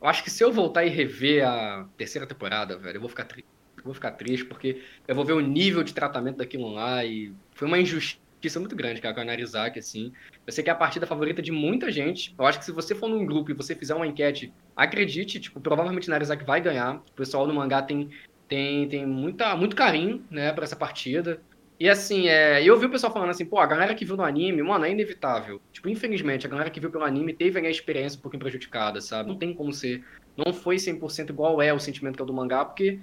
eu acho que se eu voltar e rever a terceira temporada, velho, eu vou ficar triste. Eu vou ficar triste porque eu vou ver o nível de tratamento daquilo lá e foi uma injustiça muito grande, cara, com a Narizaki, assim. Eu sei que é a partida favorita de muita gente. Eu acho que se você for num grupo e você fizer uma enquete, acredite, tipo, provavelmente Narizaki vai ganhar. O pessoal no mangá tem, tem, tem muita, muito carinho, né, pra essa partida. E assim, é, eu vi o pessoal falando assim, pô, a galera que viu no anime, mano, é inevitável. Tipo, infelizmente, a galera que viu pelo anime teve a experiência um pouquinho prejudicada, sabe? Não tem como ser. Não foi 100% igual é o sentimento que é o do mangá, porque,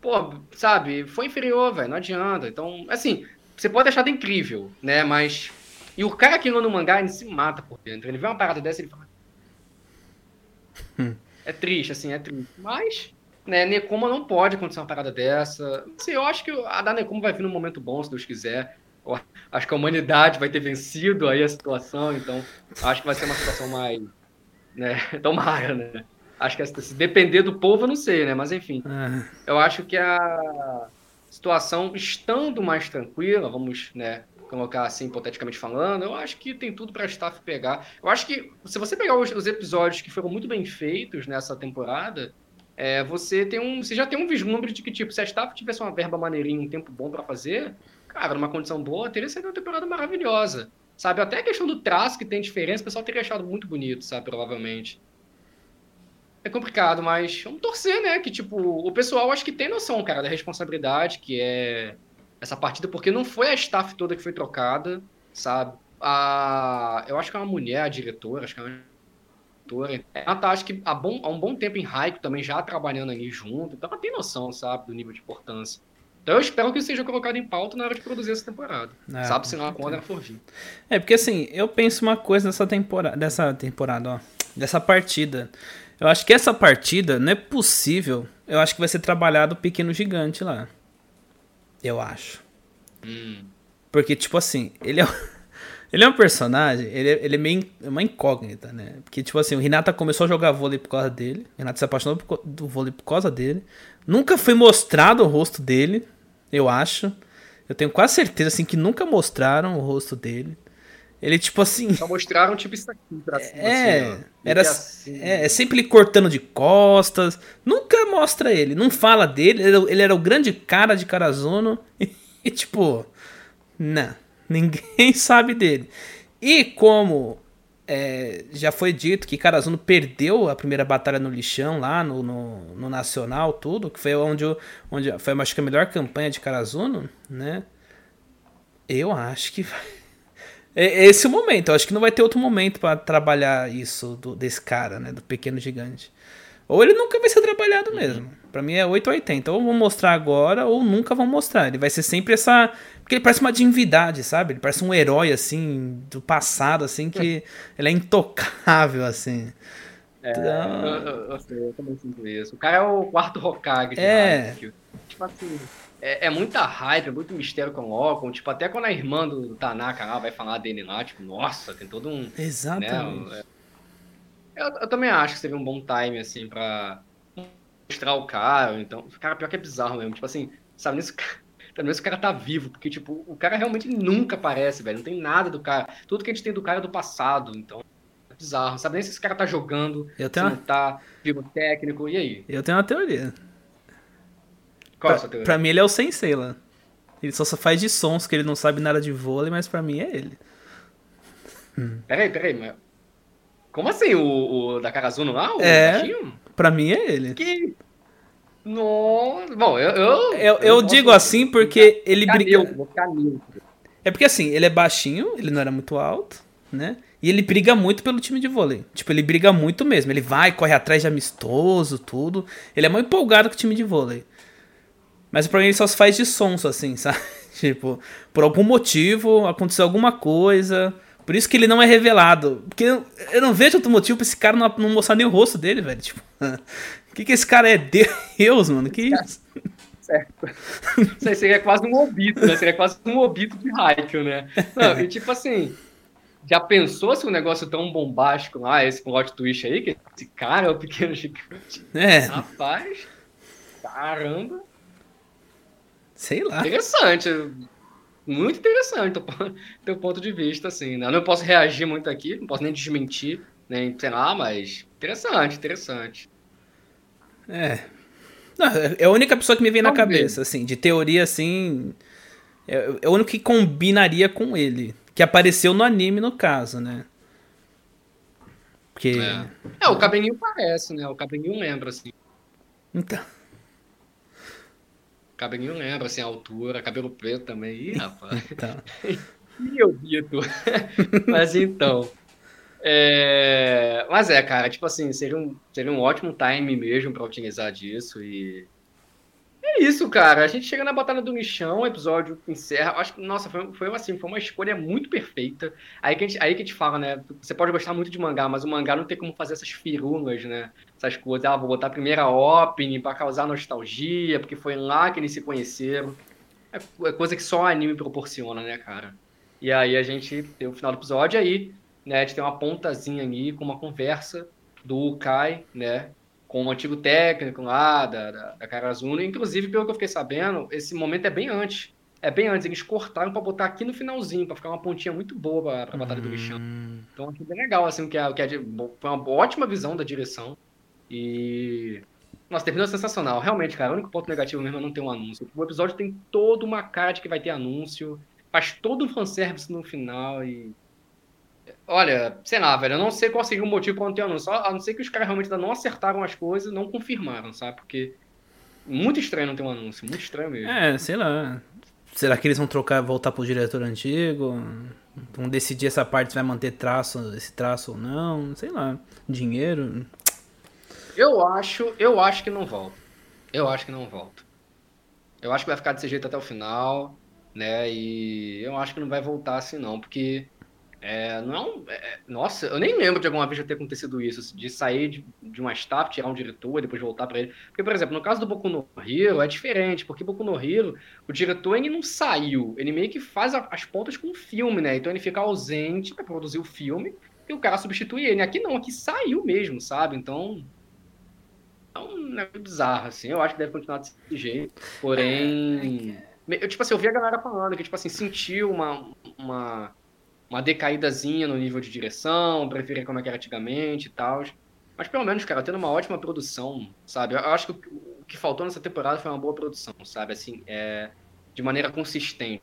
pô, sabe, foi inferior, velho, não adianta. Então, assim, você pode achar incrível, né? Mas. E o cara que lê no mangá, ele se mata por dentro. Ele vê uma parada dessa e ele fala. Hum. É triste, assim, é triste. Mas, né, Nekoma não pode acontecer uma parada dessa. Assim, eu acho que a da Nekoma vai vir num momento bom, se Deus quiser. Eu acho que a humanidade vai ter vencido aí a situação, então acho que vai ser uma situação mais. Né, tomara, né? Acho que se depender do povo, eu não sei, né? Mas enfim. Ah. Eu acho que a situação estando mais tranquila, vamos, né, colocar assim, hipoteticamente falando, eu acho que tem tudo para a staff pegar. Eu acho que se você pegar os, os, episódios que foram muito bem feitos nessa temporada, é, você tem um, você já tem um vislumbre de que tipo, se a staff tivesse uma verba maneirinha, um tempo bom para fazer, cara, numa condição boa, teria sido uma temporada maravilhosa. Sabe, até a questão do traço que tem diferença, o pessoal teria achado muito bonito, sabe, provavelmente é complicado, mas vamos torcer, né? Que, tipo, o pessoal acho que tem noção, cara, da responsabilidade que é essa partida, porque não foi a staff toda que foi trocada, sabe? A, eu acho que é uma mulher, a diretora, acho que é uma diretora. Ela tá, acho que há, bom, há um bom tempo em Raico também, já trabalhando ali junto, então ela tem noção, sabe, do nível de importância. Então eu espero que isso seja colocado em pauta na hora de produzir essa temporada. É, sabe, se não quando ela for vir. É, porque assim, eu penso uma coisa nessa temporada, dessa temporada, ó, dessa partida. Eu acho que essa partida não é possível. Eu acho que vai ser trabalhado o pequeno gigante lá. Eu acho. Hum. Porque, tipo assim, ele é, ele é um personagem, ele é, ele é meio uma incógnita, né? Porque, tipo assim, o Renata começou a jogar vôlei por causa dele. O Renata se apaixonou do vôlei por causa dele. Nunca foi mostrado o rosto dele, eu acho. Eu tenho quase certeza, assim, que nunca mostraram o rosto dele. Ele, tipo assim. Só mostraram, tipo, isso aqui pra cima. É, assim, era. Assim. É, é, sempre ele cortando de costas. Nunca mostra ele. Não fala dele. Ele era o grande cara de Karazuno. E, e tipo. Não. Ninguém sabe dele. E como é, já foi dito que Karazuno perdeu a primeira batalha no lixão lá no, no, no Nacional, tudo, que foi onde, onde foi acho que a melhor campanha de Karazuno, né? Eu acho que vai é esse o momento. Eu acho que não vai ter outro momento para trabalhar isso do, desse cara, né? Do pequeno gigante. Ou ele nunca vai ser trabalhado uhum. mesmo. Para mim é 8 ou 80. Ou vão mostrar agora, ou nunca vão mostrar. Ele vai ser sempre essa. Porque ele parece uma divindade, sabe? Ele parece um herói, assim, do passado, assim, que ele é intocável, assim. É, então... eu, eu, eu, sei, eu também sinto isso. O cara é o quarto Hokage é. Tipo assim é, é, muita hype, é muito mistério com o Ocon. Tipo, até quando a irmã do, do Tanaka lá vai falar dele lá, tipo, nossa, tem todo um. Exatamente. Né, eu, eu, também acho que seria um bom time, assim, pra mostrar o cara. Então, cara, pior que é bizarro mesmo. Tipo assim, sabe, nisso. Pelo menos o cara tá vivo, porque, tipo, o cara realmente nunca aparece, velho. Não tem nada do cara. Tudo que a gente tem do cara é do passado, então. É bizarro. Sabe nem se esse cara tá jogando, eu tenho se uma... não tá, vivo técnico, e aí? Eu tenho uma teoria. Qual pra, é a teoria? Pra mim ele é o sensei lá. Ele só, só faz de sons, que ele não sabe nada de vôlei, mas pra mim é ele. Peraí, peraí, mas... Como assim? O, o da Karazuno lá? O é, baixinho? pra mim é ele. Que... Nossa. Bom, eu. Eu, eu, eu digo assim porque ele briga. É porque assim, ele é baixinho, ele não era muito alto, né? E ele briga muito pelo time de vôlei. Tipo, ele briga muito mesmo. Ele vai, corre atrás de amistoso, tudo. Ele é muito empolgado com o time de vôlei. Mas pra mim ele só se faz de sonso, assim, sabe? tipo, por algum motivo, aconteceu alguma coisa. Por isso que ele não é revelado. Porque eu, eu não vejo outro motivo pra esse cara não, não mostrar nem o rosto dele, velho. Tipo, o que, que esse cara é? Deus, mano. Que isso? Certo. Isso aí seria quase um obito, né? Seria quase um obito de Haikyuu, né? Não, e tipo assim, já pensou se um negócio tão bombástico lá, esse plot twist aí, que esse cara é o pequeno gigante? É. Rapaz, caramba. Sei lá. Interessante. Muito interessante o teu ponto de vista, assim. Né? Eu não posso reagir muito aqui, não posso nem desmentir, nem sei lá, mas interessante, interessante. É. Não, é a única pessoa que me vem na cabeça, assim, de teoria, assim. É, é o único que combinaria com ele. Que apareceu no anime, no caso, né? Porque... É. é, o cabelinho parece, né? O cabelinho lembra, assim. Então. Cabelinho lembra, assim, a altura, cabelo preto também. Ih, rapaz. Tá. Ih, eu Vitor. Mas então. É... Mas é, cara, tipo assim, seria um, seria um ótimo time mesmo para utilizar disso e é isso, cara. A gente chega na Batalha do Michão, o episódio encerra. Acho que, nossa, foi, foi, assim, foi uma escolha muito perfeita. Aí que, a gente, aí que a gente fala, né? Você pode gostar muito de mangá, mas o mangá não tem como fazer essas firulas, né? Essas coisas. Ah, vou botar a primeira opening pra causar nostalgia, porque foi lá que eles se conheceram. É, é coisa que só o anime proporciona, né, cara? E aí a gente tem o final do episódio aí, né? A gente tem uma pontazinha ali com uma conversa do Kai, né? com o um antigo técnico lá da, da, da Carazuno. Inclusive, pelo que eu fiquei sabendo, esse momento é bem antes. É bem antes. Eles cortaram para botar aqui no finalzinho, para ficar uma pontinha muito boa para a Batalha do Bichão. Hum. Então, achei bem legal, assim, que, é, que é, foi uma ótima visão da direção. E. Nossa, terminou sensacional. Realmente, cara, o único ponto negativo mesmo é não ter um anúncio. O episódio tem toda uma cara de que vai ter anúncio. Faz todo o fanservice no final e Olha, sei lá, velho, eu não sei qual seria o motivo para não ter anúncio. A não ser que os caras realmente ainda não acertaram as coisas, não confirmaram, sabe? Porque muito estranho não ter um anúncio, muito estranho mesmo. É, sei lá. Será que eles vão trocar, voltar pro diretor antigo? Vão decidir essa parte se vai manter traço, esse traço ou não? Sei lá. Dinheiro? Eu acho, eu acho que não volta. Eu acho que não volta. Eu acho que vai ficar desse jeito até o final, né? E eu acho que não vai voltar assim não, porque é, não é, é, nossa, eu nem lembro de alguma vez já ter acontecido isso, de sair de, de uma staff, tirar um diretor e depois voltar para ele. Porque, por exemplo, no caso do Boku no Hero é diferente, porque Boku no Hero, o diretor ele não saiu, ele meio que faz a, as pontas com o filme, né? Então ele fica ausente para produzir o filme e o cara substitui ele. Aqui não, aqui saiu mesmo, sabe? Então. É um negócio bizarro, assim. Eu acho que deve continuar desse jeito. Porém. Eu, tipo assim, eu vi a galera falando que, tipo assim, sentiu uma. uma uma decaídazinha no nível de direção, preferir como é que era antigamente e tal. Mas pelo menos, cara, tendo uma ótima produção, sabe? Eu acho que o que faltou nessa temporada foi uma boa produção, sabe? Assim, é, de maneira consistente.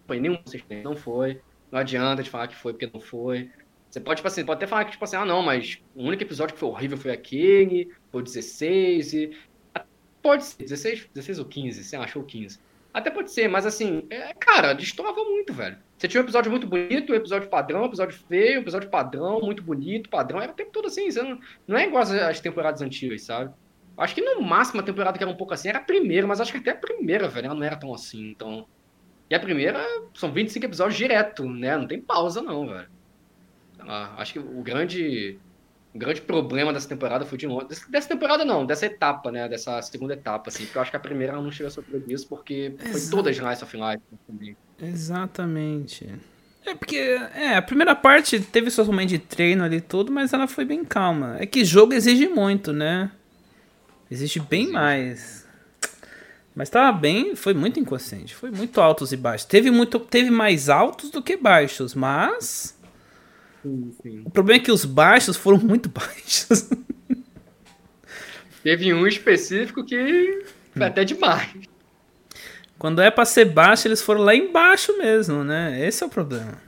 Não foi nenhum consistente, não foi. Não adianta de falar que foi porque não foi. Você pode, tipo assim, pode até falar que, tipo assim, ah, não, mas o único episódio que foi horrível foi aquele, foi o 16, e... Pode ser, 16, 16 ou 15, você achou 15. Até pode ser, mas assim, é, cara, destoava muito, velho. Você tinha um episódio muito bonito, um episódio padrão, um episódio feio, um episódio padrão, muito bonito, padrão. Era o tempo todo assim, não, não é igual às temporadas antigas, sabe? Acho que no máximo a temporada que era um pouco assim era a primeira, mas acho que até a primeira, velho, ela não era tão assim, então. E a primeira são 25 episódios direto, né? Não tem pausa, não, velho. Ah, acho que o grande o grande problema dessa temporada foi de novo. Dessa temporada não, dessa etapa, né? Dessa segunda etapa, assim. Porque eu acho que a primeira não chegou a sofrer isso, porque Exato. foi toda Slice of Life também. Exatamente. É porque, é, a primeira parte teve seu momento de treino ali tudo, mas ela foi bem calma. É que jogo exige muito, né? Exige bem mais. Mas tava bem, foi muito inconsciente, foi muito altos e baixos. Teve muito, teve mais altos do que baixos, mas Sim, sim. O problema é que os baixos foram muito baixos. Teve um específico que foi até demais. Quando é pra ser baixo, eles foram lá embaixo mesmo, né? Esse é o problema.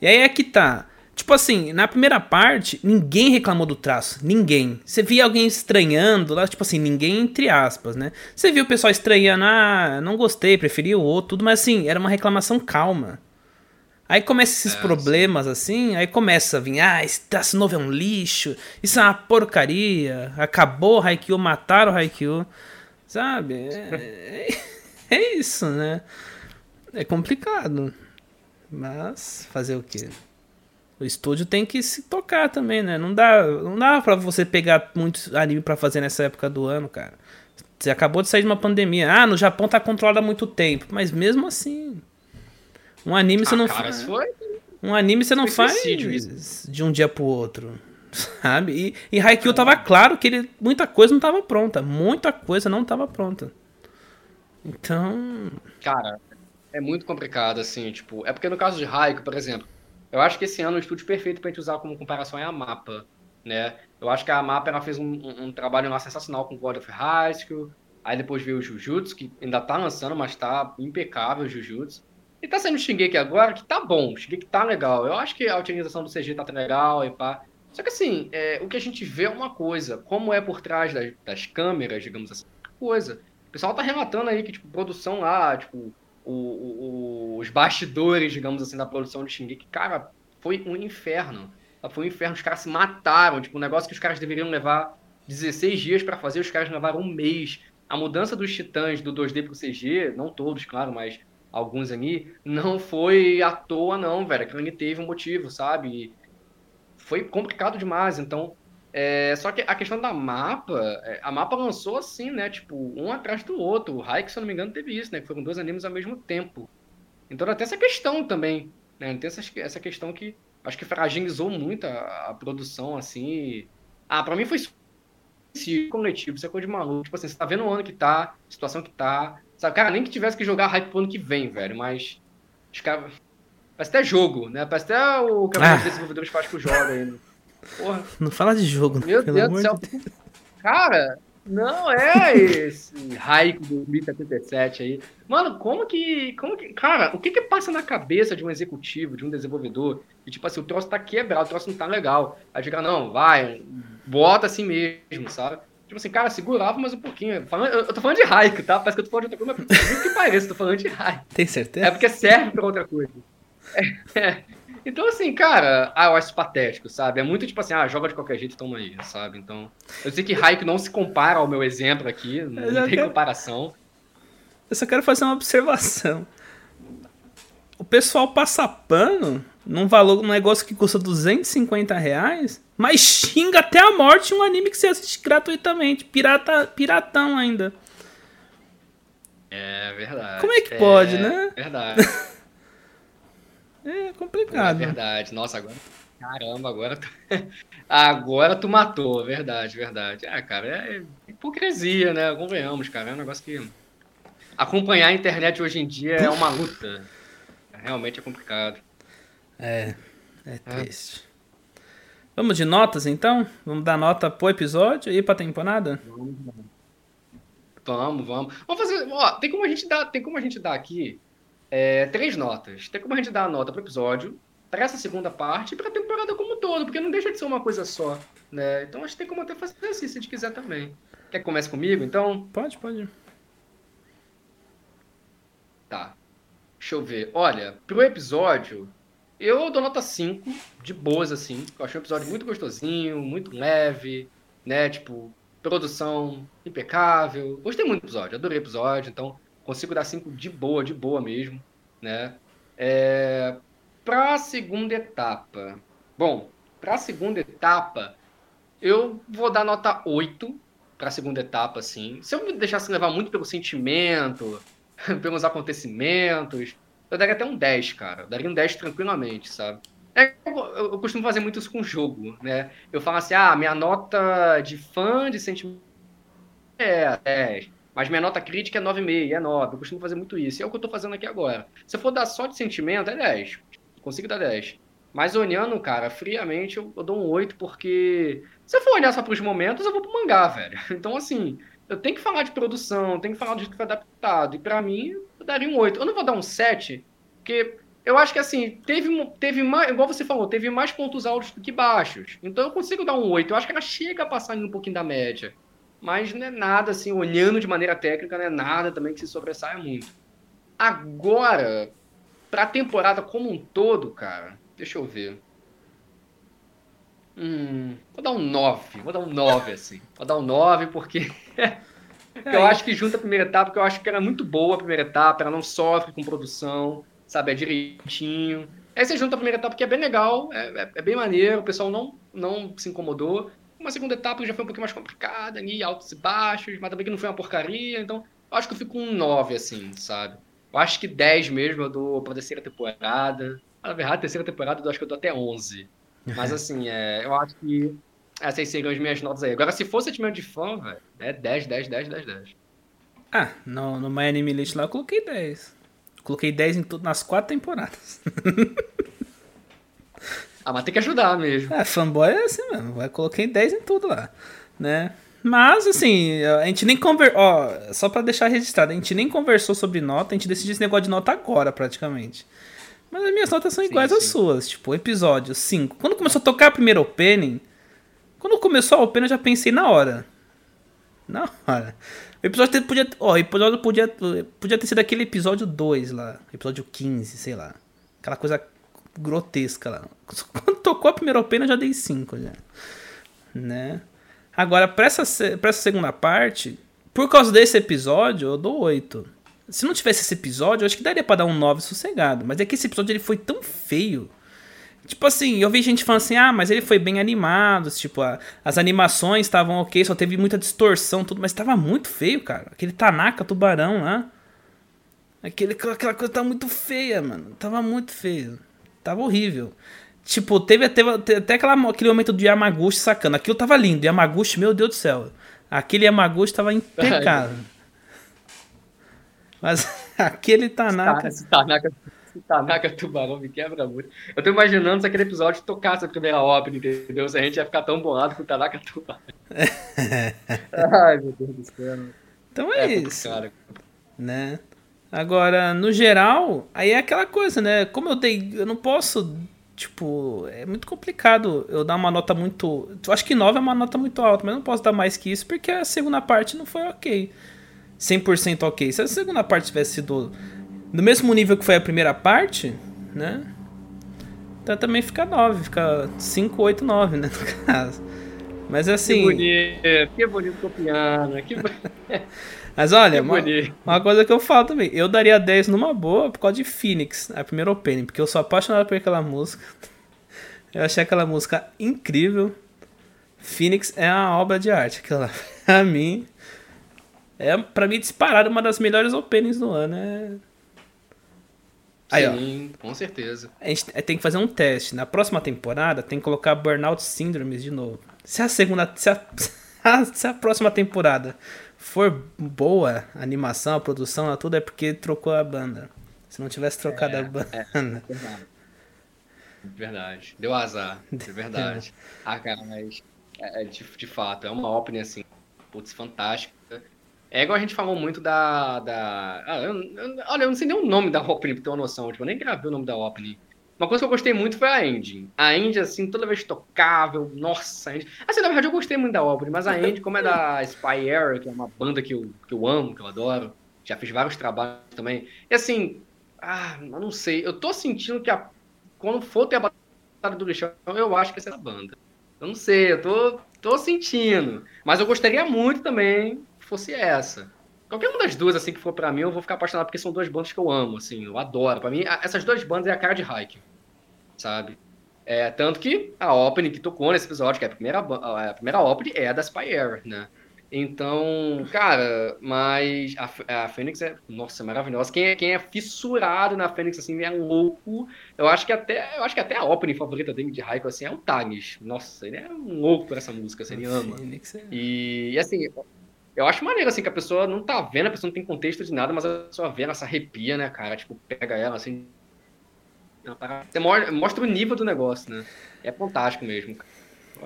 E aí é que tá. Tipo assim, na primeira parte, ninguém reclamou do traço. Ninguém. Você via alguém estranhando lá, tipo assim, ninguém entre aspas, né? Você viu o pessoal estranhando, ah, não gostei, preferi o outro, tudo, mas assim, era uma reclamação calma. Aí começa esses é, problemas sim. assim, aí começa a vir, ah, esse novo é um lixo, isso é uma porcaria, acabou o Haikyuu, mataram o Haikyuu, sabe? É, é, é, isso, né? É complicado, mas fazer o quê? O estúdio tem que se tocar também, né? Não dá, não dá pra você pegar muito anime para fazer nessa época do ano, cara. Você acabou de sair de uma pandemia. Ah, no Japão tá controlado há muito tempo, mas mesmo assim... Um anime você ah, não faz. Foi... Um anime você não faz de um dia pro outro. Sabe? E, e Haikyuu ah. tava claro que ele, muita coisa não tava pronta. Muita coisa não tava pronta. Então. Cara, é muito complicado, assim, tipo. É porque no caso de Haikyuu, por exemplo, eu acho que esse ano o estúdio perfeito pra gente usar como comparação é a Mapa, né? Eu acho que a Mapa ela fez um, um, um trabalho lá sensacional com God of High School. Aí depois veio o Jujutsu, que ainda tá lançando, mas tá impecável o Jujutsu. E tá saindo o Shingeki agora, que tá bom, Shingeki tá legal. Eu acho que a utilização do CG tá legal e pá. Só que assim, é, o que a gente vê é uma coisa, como é por trás das, das câmeras, digamos assim, coisa. O pessoal tá relatando aí que, tipo, produção lá, tipo, o, o, os bastidores, digamos assim, da produção de Shingeki, cara, foi um inferno. Foi um inferno, os caras se mataram, tipo, um negócio que os caras deveriam levar 16 dias para fazer, os caras levaram um mês. A mudança dos titãs do 2D pro CG, não todos, claro, mas alguns ali, não foi à toa, não, velho. Aquilo ali teve um motivo, sabe? E foi complicado demais. Então, é, só que a questão da mapa, é, a mapa lançou assim, né? Tipo, um atrás do outro. O Hike, se eu não me engano, teve isso, né? Foram dois animes ao mesmo tempo. Então tem essa questão também, né? Tem essa, essa questão que acho que fragilizou muito a, a produção, assim. Ah, pra mim foi coletivo, isso é coisa de maluco. Tipo assim, você tá vendo o ano que tá, a situação que tá, Sabe, cara, nem que tivesse que jogar hype pro ano que vem, velho, mas. Os caras. Parece até jogo, né? Parece até o que ah. desenvolvedores faz com jogo ainda. Porra. Não fala de jogo, Meu Deus do céu. De cara, não é esse Raico do 1077 aí. Mano, como que. Como que. Cara, o que que passa na cabeça de um executivo, de um desenvolvedor? E tipo assim, o troço tá quebrado, o troço não tá legal. Aí fica, não, vai, bota assim mesmo, sabe? Tipo assim, cara, segurava mais um pouquinho. Falando, eu, tô falando de Raico, tá? Parece que eu tô falando de outra coisa, mas que parece, tô falando de Raico. Tem certeza? É porque serve pra outra coisa. É, é. Então, assim, cara, ah, eu acho patético, sabe? É muito tipo assim, ah, joga de qualquer jeito, toma aí, sabe? Então, eu sei que Raico não se compara ao meu exemplo aqui, não, tem quero... comparação. Eu só quero fazer uma observação. O pessoal passa pano num valor, um negócio que custa 250 reais, mas xinga até a morte um anime que você assiste gratuitamente. Pirata, piratão ainda. É verdade. Como é que pode, é né? Verdade. é complicado. É verdade. Nossa, agora. Caramba, agora tu, agora tu matou, verdade, verdade. Ah, cara, é hipocrisia, né? Convenhamos, cara. É um negócio que. Acompanhar a internet hoje em dia é uma luta. Realmente é complicado. É, é, triste. É. Vamos de notas então? Vamos dar nota pro episódio e pra temporada? Vamos, vamos. Vamos, vamos fazer. Ó, tem como a gente dar, tem como a gente dar aqui é, três notas. Tem como a gente dar a nota pro episódio, para essa segunda parte e pra temporada como um todo, porque não deixa de ser uma coisa só. Né? Então acho que tem como até fazer assim, se a gente quiser também. Quer que comece comigo, então? Pode, pode. Tá. Deixa eu ver. Olha, pro episódio, eu dou nota 5, de boas, assim. Eu achei um episódio muito gostosinho, muito leve, né? Tipo, produção impecável. Gostei muito do episódio, adorei o episódio, então consigo dar 5 de boa, de boa mesmo, né? É... Pra segunda etapa. Bom, pra segunda etapa, eu vou dar nota 8 pra segunda etapa, assim. Se eu me deixasse levar muito pelo sentimento, pelos acontecimentos, eu daria até um 10, cara. Eu daria um 10 tranquilamente, sabe? É, eu, eu, costumo fazer muito isso com jogo, né? Eu falo assim, ah, minha nota de fã, de sentimento é 10. Mas minha nota crítica é 9,5, é 9. Eu costumo fazer muito isso. E é o que eu tô fazendo aqui agora. Se eu for dar só de sentimento, é 10. Consigo dar 10. Mas olhando, cara, friamente, eu, eu dou um 8, porque se eu for olhar só pros momentos, eu vou pro mangá, velho. Então, assim, eu tenho que falar de produção, tenho que falar do jeito que foi adaptado. E para mim, eu daria um 8. Eu não vou dar um 7, porque eu acho que assim, teve, teve mais, igual você falou, teve mais pontos altos do que baixos. Então eu consigo dar um 8. Eu acho que ela chega a passar um pouquinho da média. Mas não é nada, assim, olhando de maneira técnica, não é nada também que se sobressaia muito. Agora, pra temporada como um todo, cara, deixa eu ver. Hum, vou dar um 9. Vou dar um 9, assim. Vou dar um 9 porque. eu é. acho que junta a primeira etapa, porque eu acho que era muito boa a primeira etapa, ela não sofre com produção, sabe? É direitinho. Aí você junta a primeira etapa, que é bem legal, é, é, é bem maneiro, o pessoal não, não se incomodou. Uma segunda etapa já foi um pouquinho mais complicada, ali, altos e baixos, mas também que não foi uma porcaria, então eu acho que eu fico com um 9, assim, sabe? Eu acho que 10 mesmo eu dou pra terceira temporada. Na verdade, a terceira temporada eu acho que eu dou até 11. Mas assim, é, eu acho que essas seriam as minhas notas aí. Agora, se for sentimento de fã, velho, é 10, 10, 10, 10, 10. Ah, no, no My Anime List lá eu coloquei 10. Coloquei 10 em tudo, nas quatro temporadas. ah, mas tem que ajudar mesmo. É, fanboy é assim mesmo. Eu coloquei 10 em tudo lá, né? Mas, assim, a gente nem conversou. Ó, só pra deixar registrado, a gente nem conversou sobre nota, a gente decidiu esse negócio de nota agora, praticamente. Mas as minhas notas são iguais sim, às suas. Tipo, episódio 5. Quando começou a tocar a primeira opening. Quando começou a opening, eu já pensei na hora. Na hora. O episódio podia. Ó, o episódio podia, podia ter sido aquele episódio 2 lá. Episódio 15, sei lá. Aquela coisa grotesca lá. Quando tocou a primeira opening, eu já dei 5 já. Né? Agora, pra essa, pra essa segunda parte, por causa desse episódio, eu dou 8. Se não tivesse esse episódio, eu acho que daria pra dar um 9 sossegado. Mas é que esse episódio ele foi tão feio. Tipo assim, eu vi gente falando assim, ah, mas ele foi bem animado, tipo, a, as animações estavam ok, só teve muita distorção, tudo, mas tava muito feio, cara. Aquele Tanaka tubarão lá. Aquele, aquela coisa tá muito feia, mano. Tava muito feio. Tava horrível. Tipo, teve, teve, teve até aquela, aquele momento do Yamaguchi sacando. Aquilo tava lindo. Yamaguchi, meu Deus do céu. Aquele Yamaguchi tava impecável. Mas aquele Tanaka. Esse Tanaka, esse Tanaka Tubarão me quebra muito. Eu tô imaginando se aquele episódio tocasse a primeira ópera, entendeu? Se a gente ia ficar tão bolado com o Tanaka Tubarão. Ai, meu Deus do céu. Então é, é isso. Cara. Né? Agora, no geral, aí é aquela coisa, né? Como eu dei. Eu não posso. Tipo, é muito complicado eu dar uma nota muito. Eu acho que 9 é uma nota muito alta, mas eu não posso dar mais que isso porque a segunda parte não foi ok. 100% ok. Se a segunda parte tivesse sido no mesmo nível que foi a primeira parte, né? Então também fica 9, fica 5, 8, 9, né? No caso. Mas assim. Que bonito, que bonito copiando. Que Mas olha, uma, uma, coisa que eu falo também, eu daria 10 numa boa por causa de Phoenix, a primeira opening, porque eu sou apaixonado por aquela música. Eu achei aquela música incrível. Phoenix é uma obra de arte, aquela. Pra mim, é, pra mim, disparado uma das melhores openings do ano. É... Aí, Sim, ó, com certeza. A gente tem que fazer um teste. Na próxima temporada, tem que colocar Burnout Syndrome de novo. Se a segunda. Se a, se a próxima temporada for boa, a animação, a produção, tudo é porque trocou a banda. Se não tivesse trocado é, a banda. É, verdade. verdade. Deu azar. É verdade. ah, cara, mas. É, é, de, de fato, é uma opening assim. Putz, fantástica. É igual a gente falou muito da. da ah, eu, eu, olha, eu não sei nem o nome da opening, pra ter uma noção. Tipo, eu nem gravei o nome da opening. Uma coisa que eu gostei muito foi a Andy. A Andy, assim, toda vez tocável. Nossa, Andy. Assim, na verdade, eu gostei muito da opening, mas a Andy, como é da Spy Era, que é uma banda que eu, que eu amo, que eu adoro, Já fiz vários trabalhos também. E assim, ah, eu não sei. Eu tô sentindo que a, quando for ter a Batalha do Lixão, eu acho que vai ser a banda. Eu não sei, eu tô, tô sentindo. Mas eu gostaria muito também que fosse essa. Qualquer uma das duas, assim, que for para mim, eu vou ficar apaixonado, porque são duas bandas que eu amo, assim, eu adoro. para mim, essas duas bandas é a cara de Haikyuu, sabe? É, tanto que a opening que tocou nesse episódio, que é a primeira, a primeira opening, é a da Spire, né? Então, cara, mas a, a Fênix é, nossa, é maravilhosa. Quem é, quem é fissurado na Fênix, assim, é louco. Eu acho que até, eu acho que até a opening favorita dele de Raikou, assim, é o Tagnis. Nossa, ele é um louco por essa música, assim, ele ama. É... E, e, assim, eu acho maneiro, assim, que a pessoa não tá vendo, a pessoa não tem contexto de nada, mas a pessoa vendo essa arrepia, né, cara? Tipo, pega ela, assim. Você mostra o nível do negócio, né? É fantástico mesmo, cara.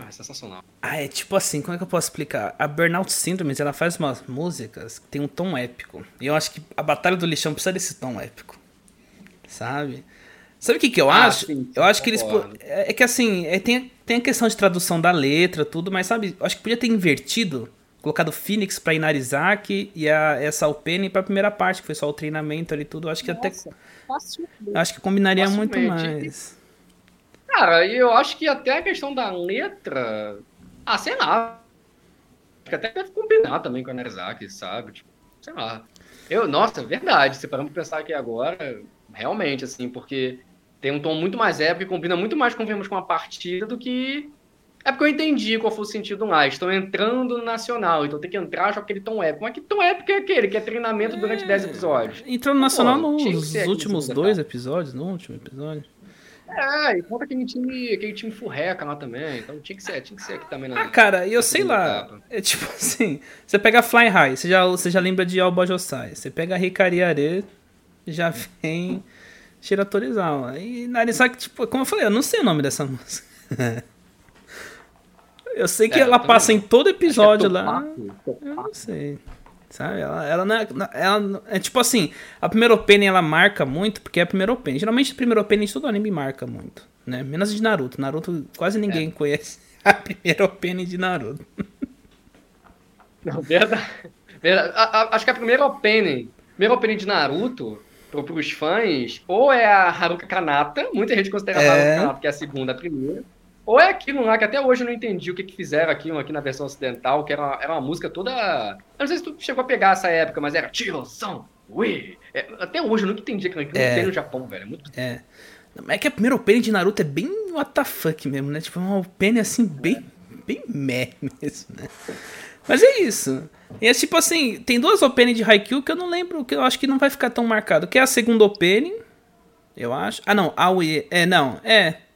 É sensacional. Ah, é tipo assim, como é que eu posso explicar? A Burnout Syndrome, ela faz umas músicas que tem um tom épico. E eu acho que a Batalha do Lixão precisa desse tom épico. Sabe? Sabe o que, que eu ah, acho? Sim, eu acho que eles. É, é que assim, é, tem, tem a questão de tradução da letra, tudo, mas sabe, eu acho que podia ter invertido, colocado Phoenix pra Inarizaki e a, essa Alpene pra primeira parte, que foi só o treinamento ali tudo. Acho que Nossa, até. Acho que combinaria muito mais. Cara, e eu acho que até a questão da letra. Ah, sei lá. Acho que até deve combinar também com a Narizaki, sabe? Tipo, sei lá. Eu, nossa, verdade. Se paramos pra pensar aqui agora, realmente, assim, porque tem um tom muito mais épico e combina muito mais com com a partida do que. É porque eu entendi qual foi o sentido lá. Estão entrando no nacional, então tem que entrar com aquele tom épico. Mas que tom épico é aquele? Que é treinamento é... durante 10 episódios. Entrou no nacional Pô, nos últimos dois episódios, no último episódio. É, e conta aquele time, aquele time furreca lá também. Então tinha que ser, tinha que ser aqui também. Na, ah, cara, e eu sei lá. É tipo assim, você pega Fly High, você já, você já lembra de Alba Josai. Você pega Ricariare, já vem Shiratorizawa. E Narisaki, tipo, como eu falei, eu não sei o nome dessa música. eu sei que é, ela passa em todo é episódio é lá. Eu não sei. Sabe? Ela, ela, não é, ela é tipo assim, a primeira opening ela marca muito, porque é a primeira opening. Geralmente a primeira opening todo anime marca muito, né? Menos de Naruto. Naruto quase ninguém é. conhece a primeira opening de Naruto. Não, verdade. verdade. A, a, acho que a primeira opening, primeira opening de Naruto, pro, pros fãs, ou é a Haruka Kanata, muita gente considera é. a Haruka Kanata que é a segunda, a primeira. Ou é aquilo lá que até hoje eu não entendi o que, que fizeram aqui, aqui na versão ocidental, que era uma, era uma música toda. Eu não sei se tu chegou a pegar essa época, mas era Tiroção, ui. É, até hoje eu nunca entendi aquilo que é. não tem no Japão, velho. É muito. É. É que a primeira opening de Naruto é bem WTF mesmo, né? Tipo, uma opening assim, bem, bem meh mesmo, né? Mas é isso. E é tipo assim, tem duas openings de Haikyuu que eu não lembro, que eu acho que não vai ficar tão marcado. Que é a segunda opening, eu acho. Ah, não, Aoi. É, não, é.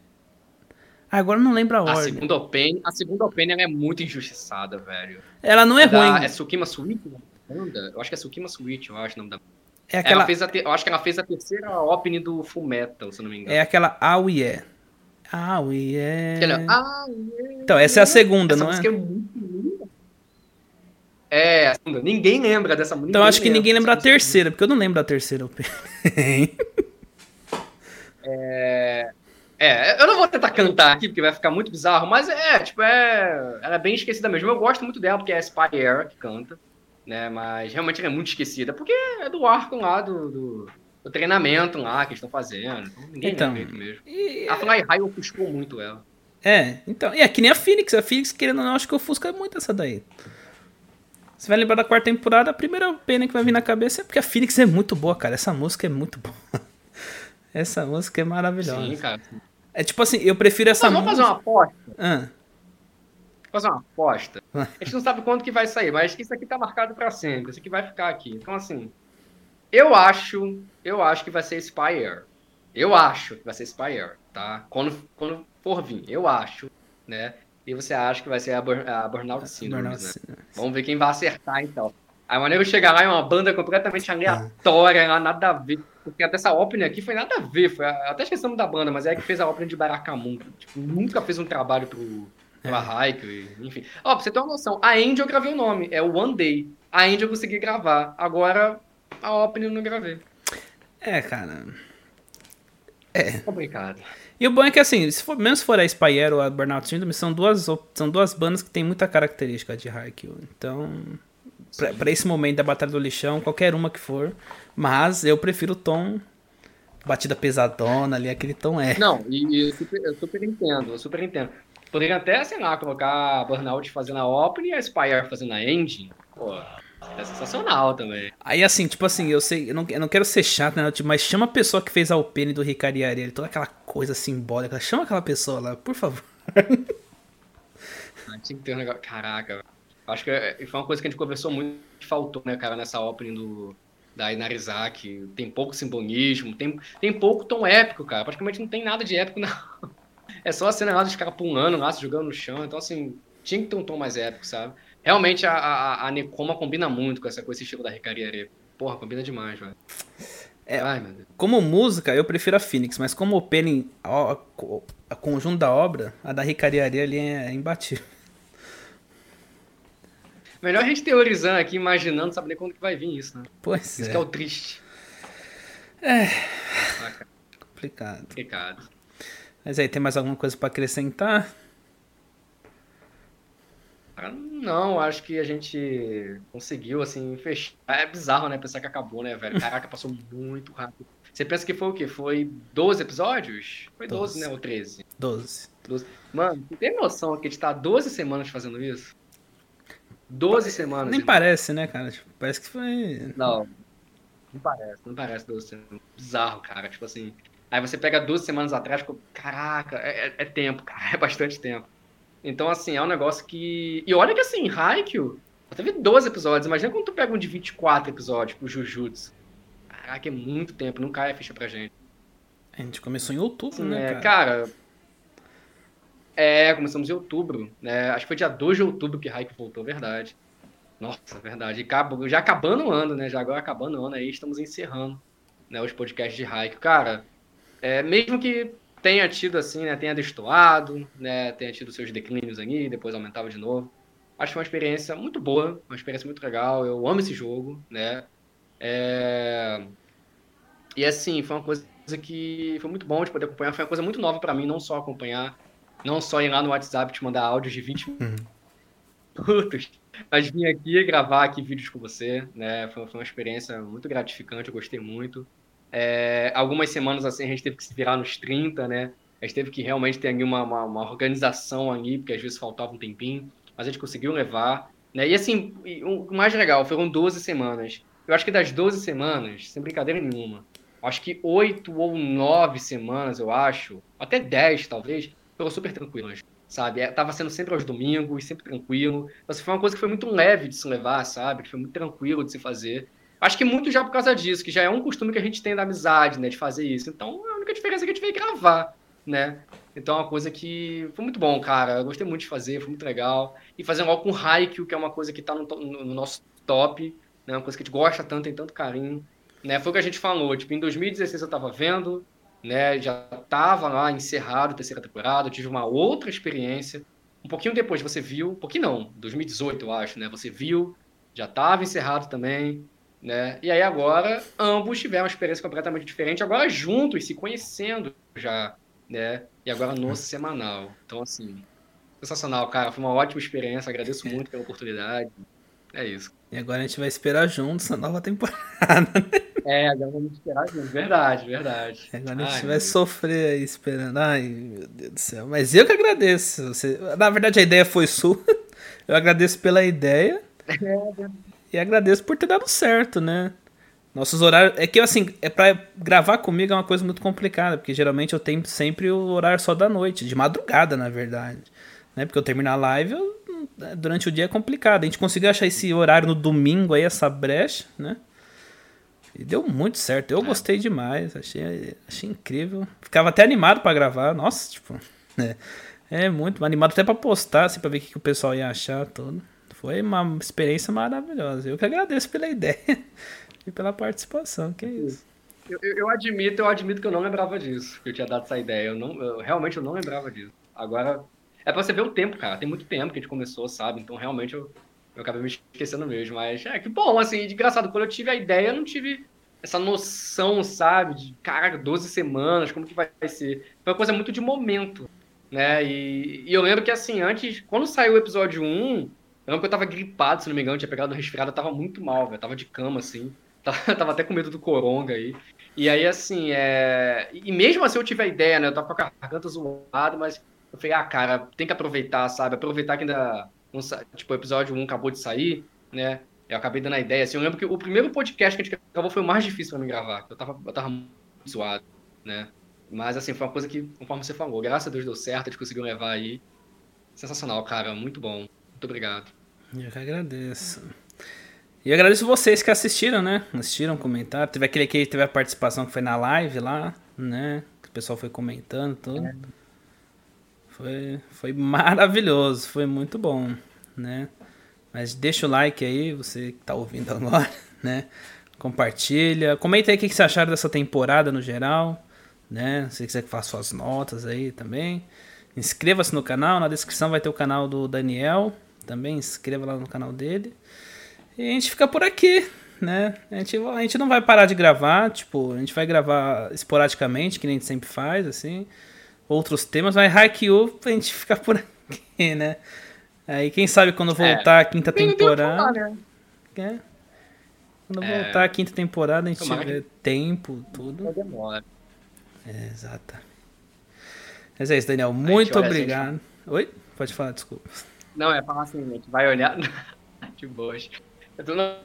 Agora não lembro a, a ordem. Segunda Open, a segunda Open é muito injustiçada, velho. Ela não é, é ruim. Da, é Tsukima Switch? Eu acho que é Tsukima Switch, eu acho o nome da. É aquela... ela fez a te... Eu acho que ela fez a terceira opening do Full Metal, se não me engano. É aquela Aoie. Aoie. Então, essa é a segunda, essa não é? é muito linda. É, a segunda. Ninguém lembra dessa música. Então, acho que ninguém lembra a terceira, porque eu não lembro da terceira é. É, eu não vou tentar cantar aqui, porque vai ficar muito bizarro, mas é, tipo, é. Ela é bem esquecida mesmo. Eu gosto muito dela, porque é a Spire que canta, né? Mas realmente ela é muito esquecida, porque é do arco lá do, do, do treinamento lá que eles estão fazendo. Então, ninguém então, lembra mesmo. E... A Fly High ofuscou muito ela. É, então. E é que nem a Phoenix. A Phoenix, querendo ou não, acho que ofusca muito essa daí. Você vai lembrar da quarta temporada, a primeira pena que vai vir na cabeça é porque a Phoenix é muito boa, cara. Essa música é muito boa. Essa música é maravilhosa. Sim, cara. É tipo assim, eu prefiro essa Vamos música... fazer uma aposta? Ah. Fazer uma aposta. A gente não sabe quando que vai sair, mas isso aqui tá marcado para sempre. Isso aqui vai ficar aqui. Então, assim, eu acho, eu acho que vai ser Spire. Eu acho que vai ser Spire, tá? Quando, quando for vir, eu acho, né? E você acha que vai ser a, Bur a Burnout Syndrome, né? Vamos ver quem vai acertar, então. A maneira de chegar lá é uma banda completamente aleatória, lá, nada a ver. Porque até essa opening aqui foi nada a ver. Foi a, até esquecemos da banda, mas é que fez a opening de Baracamun. Tipo, nunca fez um trabalho pro, pro é. enfim. Ó, pra você ter uma noção, a Angel eu gravei o nome, é o One Day. A Angel eu consegui gravar. Agora, a opening eu não gravei. É, cara. É. Complicado. E o bom é que, assim, se for, mesmo se for a Spire ou a Burnout Syndrome, são duas, são duas bandas que têm muita característica de Haikyuu. Então, pra, pra, esse momento da Batalha do Lixão, qualquer uma que for. Mas eu prefiro o tom batida pesadona ali, aquele tom é. Não, e, e eu, super, eu super entendo, eu super entendo. Poderia até, sei lá, colocar a Burnout fazendo a Open e a Spire fazendo a Engine. Pô, é sensacional também. Aí assim, tipo assim, eu sei, eu não, eu não quero ser chato, né? Tipo, mas chama a pessoa que fez a Open do Ricariari, toda aquela coisa simbólica. Chama aquela pessoa lá, por favor. Ah, tinha que ter um negócio. Caraca, acho que é, foi uma coisa que a gente conversou muito que faltou, né, cara, nessa opening do, da Inarizaki. Tem pouco simbolismo, tem, tem pouco tom épico, cara. Praticamente não tem nada de épico, não. É só a cena lá dos caras pulando lá, se jogando no chão. Então, assim, tinha que ter um tom mais épico, sabe? Realmente a, a, a Nekoma combina muito com, essa, com esse estilo da Ricariere. Porra, combina demais, velho. É, Ai, como música, eu prefiro a Phoenix, mas como opening, a, a, a conjunto da obra, a da Ricariere ali é, é imbatível. Melhor a gente teorizando aqui, imaginando, saber quando que vai vir isso, né? Pois isso é. Isso que é o triste. É. Complicado. Complicado. Mas aí, tem mais alguma coisa para acrescentar? Ah, não, acho que a gente conseguiu, assim, fechar. É bizarro, né? Pensar que acabou, né, velho? Caraca, passou muito rápido. Você pensa que foi o quê? Foi 12 episódios? Foi 12, 12 né? Ou 13? 12. 12. Mano, você tem noção que a gente tá 12 semanas fazendo isso? 12 semanas. Nem irmão. parece, né, cara? Tipo, parece que foi. Não. Não parece, não parece 12 semanas. Bizarro, cara. Tipo assim. Aí você pega 12 semanas atrás, ficou, caraca, é, é, é, tempo, cara, é bastante tempo. Então, assim, é um negócio que. E olha que assim, Haikyuu teve 12 episódios. Imagina quando tu pega um de 24 episódios pro Jujutsu. Caraca, é muito tempo, não cai a ficha pra gente. A gente começou em outubro, né? É, cara? É, começamos em outubro, né? Acho que foi dia 2 de outubro que Haikyuu voltou, verdade. Nossa, verdade. Já acabando o ano, né? Já agora acabando o ano aí, estamos encerrando né, os podcasts de Haikyuu. Cara, é, mesmo que tenha tido assim, né, tenha destoado, né, tenha tido seus declínios ali, depois aumentava de novo. Acho uma experiência muito boa, uma experiência muito legal. Eu amo esse jogo, né? É... E assim, foi uma coisa que foi muito bom de poder acompanhar. Foi uma coisa muito nova para mim, não só acompanhar, não só ir lá no WhatsApp te mandar áudios de 20 uhum. minutos, mas vir aqui gravar aqui vídeos com você, né? Foi, foi uma experiência muito gratificante, eu gostei muito. É, algumas semanas assim a gente teve que se virar nos 30, né? A gente teve que realmente ter ali uma, uma, uma, organização ali, porque às vezes faltava um tempinho, mas a gente conseguiu levar. Né? E assim, o mais legal, foram 12 semanas. Eu acho que das 12 semanas, sem brincadeira nenhuma, acho que 8 ou 9 semanas, eu acho, até 10 talvez, foram super tranquilas, sabe? É, tava sendo sempre aos domingos, sempre tranquilo. Assim, foi uma coisa que foi muito leve de se levar, sabe? Que foi muito tranquilo de se fazer. Acho que muito já por causa disso, que já é um costume que a gente tem da amizade, né, de fazer isso. Então, a única diferença é que a gente veio gravar, né? Então, é uma coisa que foi muito bom, cara. Eu gostei muito de fazer, foi muito legal. E fazer algo com Haikyuu, que é uma coisa que tá no, no, no, nosso top, né? Uma coisa que a gente gosta tanto, tem tanto carinho. Né? Foi o que a gente falou, tipo, em 2016 eu tava vendo, né? Já tava lá encerrado a terceira temporada, tive uma outra experiência. Um pouquinho depois você viu, um pouquinho não, 2018 eu acho, né? Você viu, já tava encerrado também. Né? E aí agora ambos tiveram uma experiência completamente diferente, agora juntos, se conhecendo já, né? E agora no semanal. Então, assim, sensacional, cara. Foi uma ótima experiência, agradeço muito pela oportunidade. É isso. E agora a gente vai esperar juntos a nova temporada. É, agora vamos esperar juntos. Verdade, verdade. Agora a gente Ai, vai sofrer aí esperando. Ai, meu Deus do céu. Mas eu que agradeço. Você... Na verdade, a ideia foi sua. Eu agradeço pela ideia. É, e agradeço por ter dado certo, né? Nossos horários. É que assim, é pra gravar comigo é uma coisa muito complicada, porque geralmente eu tenho sempre o horário só da noite, de madrugada, na verdade. Né? Porque eu terminar a live, eu, durante o dia é complicado. A gente conseguiu achar esse horário no domingo aí, essa brecha, né? E deu muito certo. Eu é. gostei demais, achei, achei incrível. Ficava até animado para gravar. Nossa, tipo. É, é muito animado até para postar, assim, pra ver o que o pessoal ia achar todo. Foi uma experiência maravilhosa. Eu que agradeço pela ideia e pela participação, que é isso. Eu, eu, admito, eu admito que eu não lembrava disso, que eu tinha dado essa ideia. Eu não, eu, realmente eu não lembrava disso. Agora, é pra você ver o tempo, cara. Tem muito tempo que a gente começou, sabe? Então realmente eu, eu acabei me esquecendo mesmo. Mas é que bom, assim, de engraçado. Quando eu tive a ideia, eu não tive essa noção, sabe? De, caraca, 12 semanas, como que vai ser? Foi uma coisa muito de momento, né? E, e eu lembro que, assim, antes, quando saiu o episódio 1, Eu lembro que eu tava gripado, se não me engano, tinha pegado um resfriado, eu tava muito mal, velho. Tava de cama, assim. Tava, tava até com medo do coronga aí. E aí, assim, é... E mesmo assim eu tive a ideia, né? Eu tava com a garganta zoada, mas eu falei, ah, cara, tem que aproveitar, sabe? Aproveitar que ainda. Tipo, o episódio 1 acabou de sair, né? Eu acabei dando a ideia, assim. Eu lembro que o primeiro podcast que a gente gravou foi o mais difícil pra mim gravar. Eu tava, eu tava muito zoado, né? Mas, assim, foi uma coisa que, conforme você falou, graças a Deus deu certo, a gente conseguiu levar aí. Sensacional, cara. Muito bom. Muito obrigado. Eu que agradeço. E agradeço vocês que assistiram, né? Assistiram, comentaram. Teve aquele que teve a participação que foi na live lá, né? Que o pessoal foi comentando tudo. É. Foi, foi maravilhoso, foi muito bom, né? Mas deixa o like aí, você que tá ouvindo agora, né? Compartilha. Comenta aí o que você acharam dessa temporada no geral, né? Se quiser que faça suas notas aí também. Inscreva-se no canal, na descrição vai ter o canal do Daniel. Também inscreva lá no canal dele. E a gente fica por aqui, né? A gente, a gente não vai parar de gravar, tipo, a gente vai gravar esporadicamente, que nem a gente sempre faz, assim. Outros temas, mas Haikyuu a gente fica por aqui, né? Aí quem sabe quando é. voltar é, a quinta temporada. É. Quando é, voltar a quinta temporada, a gente tiver que... tempo, tudo. Demora. É, exato. Mas é isso, Daniel. Muito obrigado. Gente... Oi? Pode falar, desculpa. Não, é falar assim, a gente vai olhar. de boas. Eu tô no...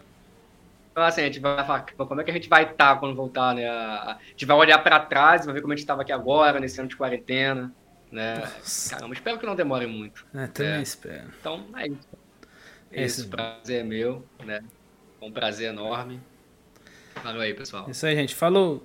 Então, assim, a gente vai falar, como é que a gente vai estar tá quando voltar, né? A gente vai olhar para trás, vai ver como a gente estava aqui agora, nesse ano de quarentena, né? Nossa. Caramba, espero que não demore muito. É, também é. espero. Então, é isso. É Esse isso. prazer é meu, né? Um prazer enorme. Valeu aí, pessoal. Isso aí, gente. Falou.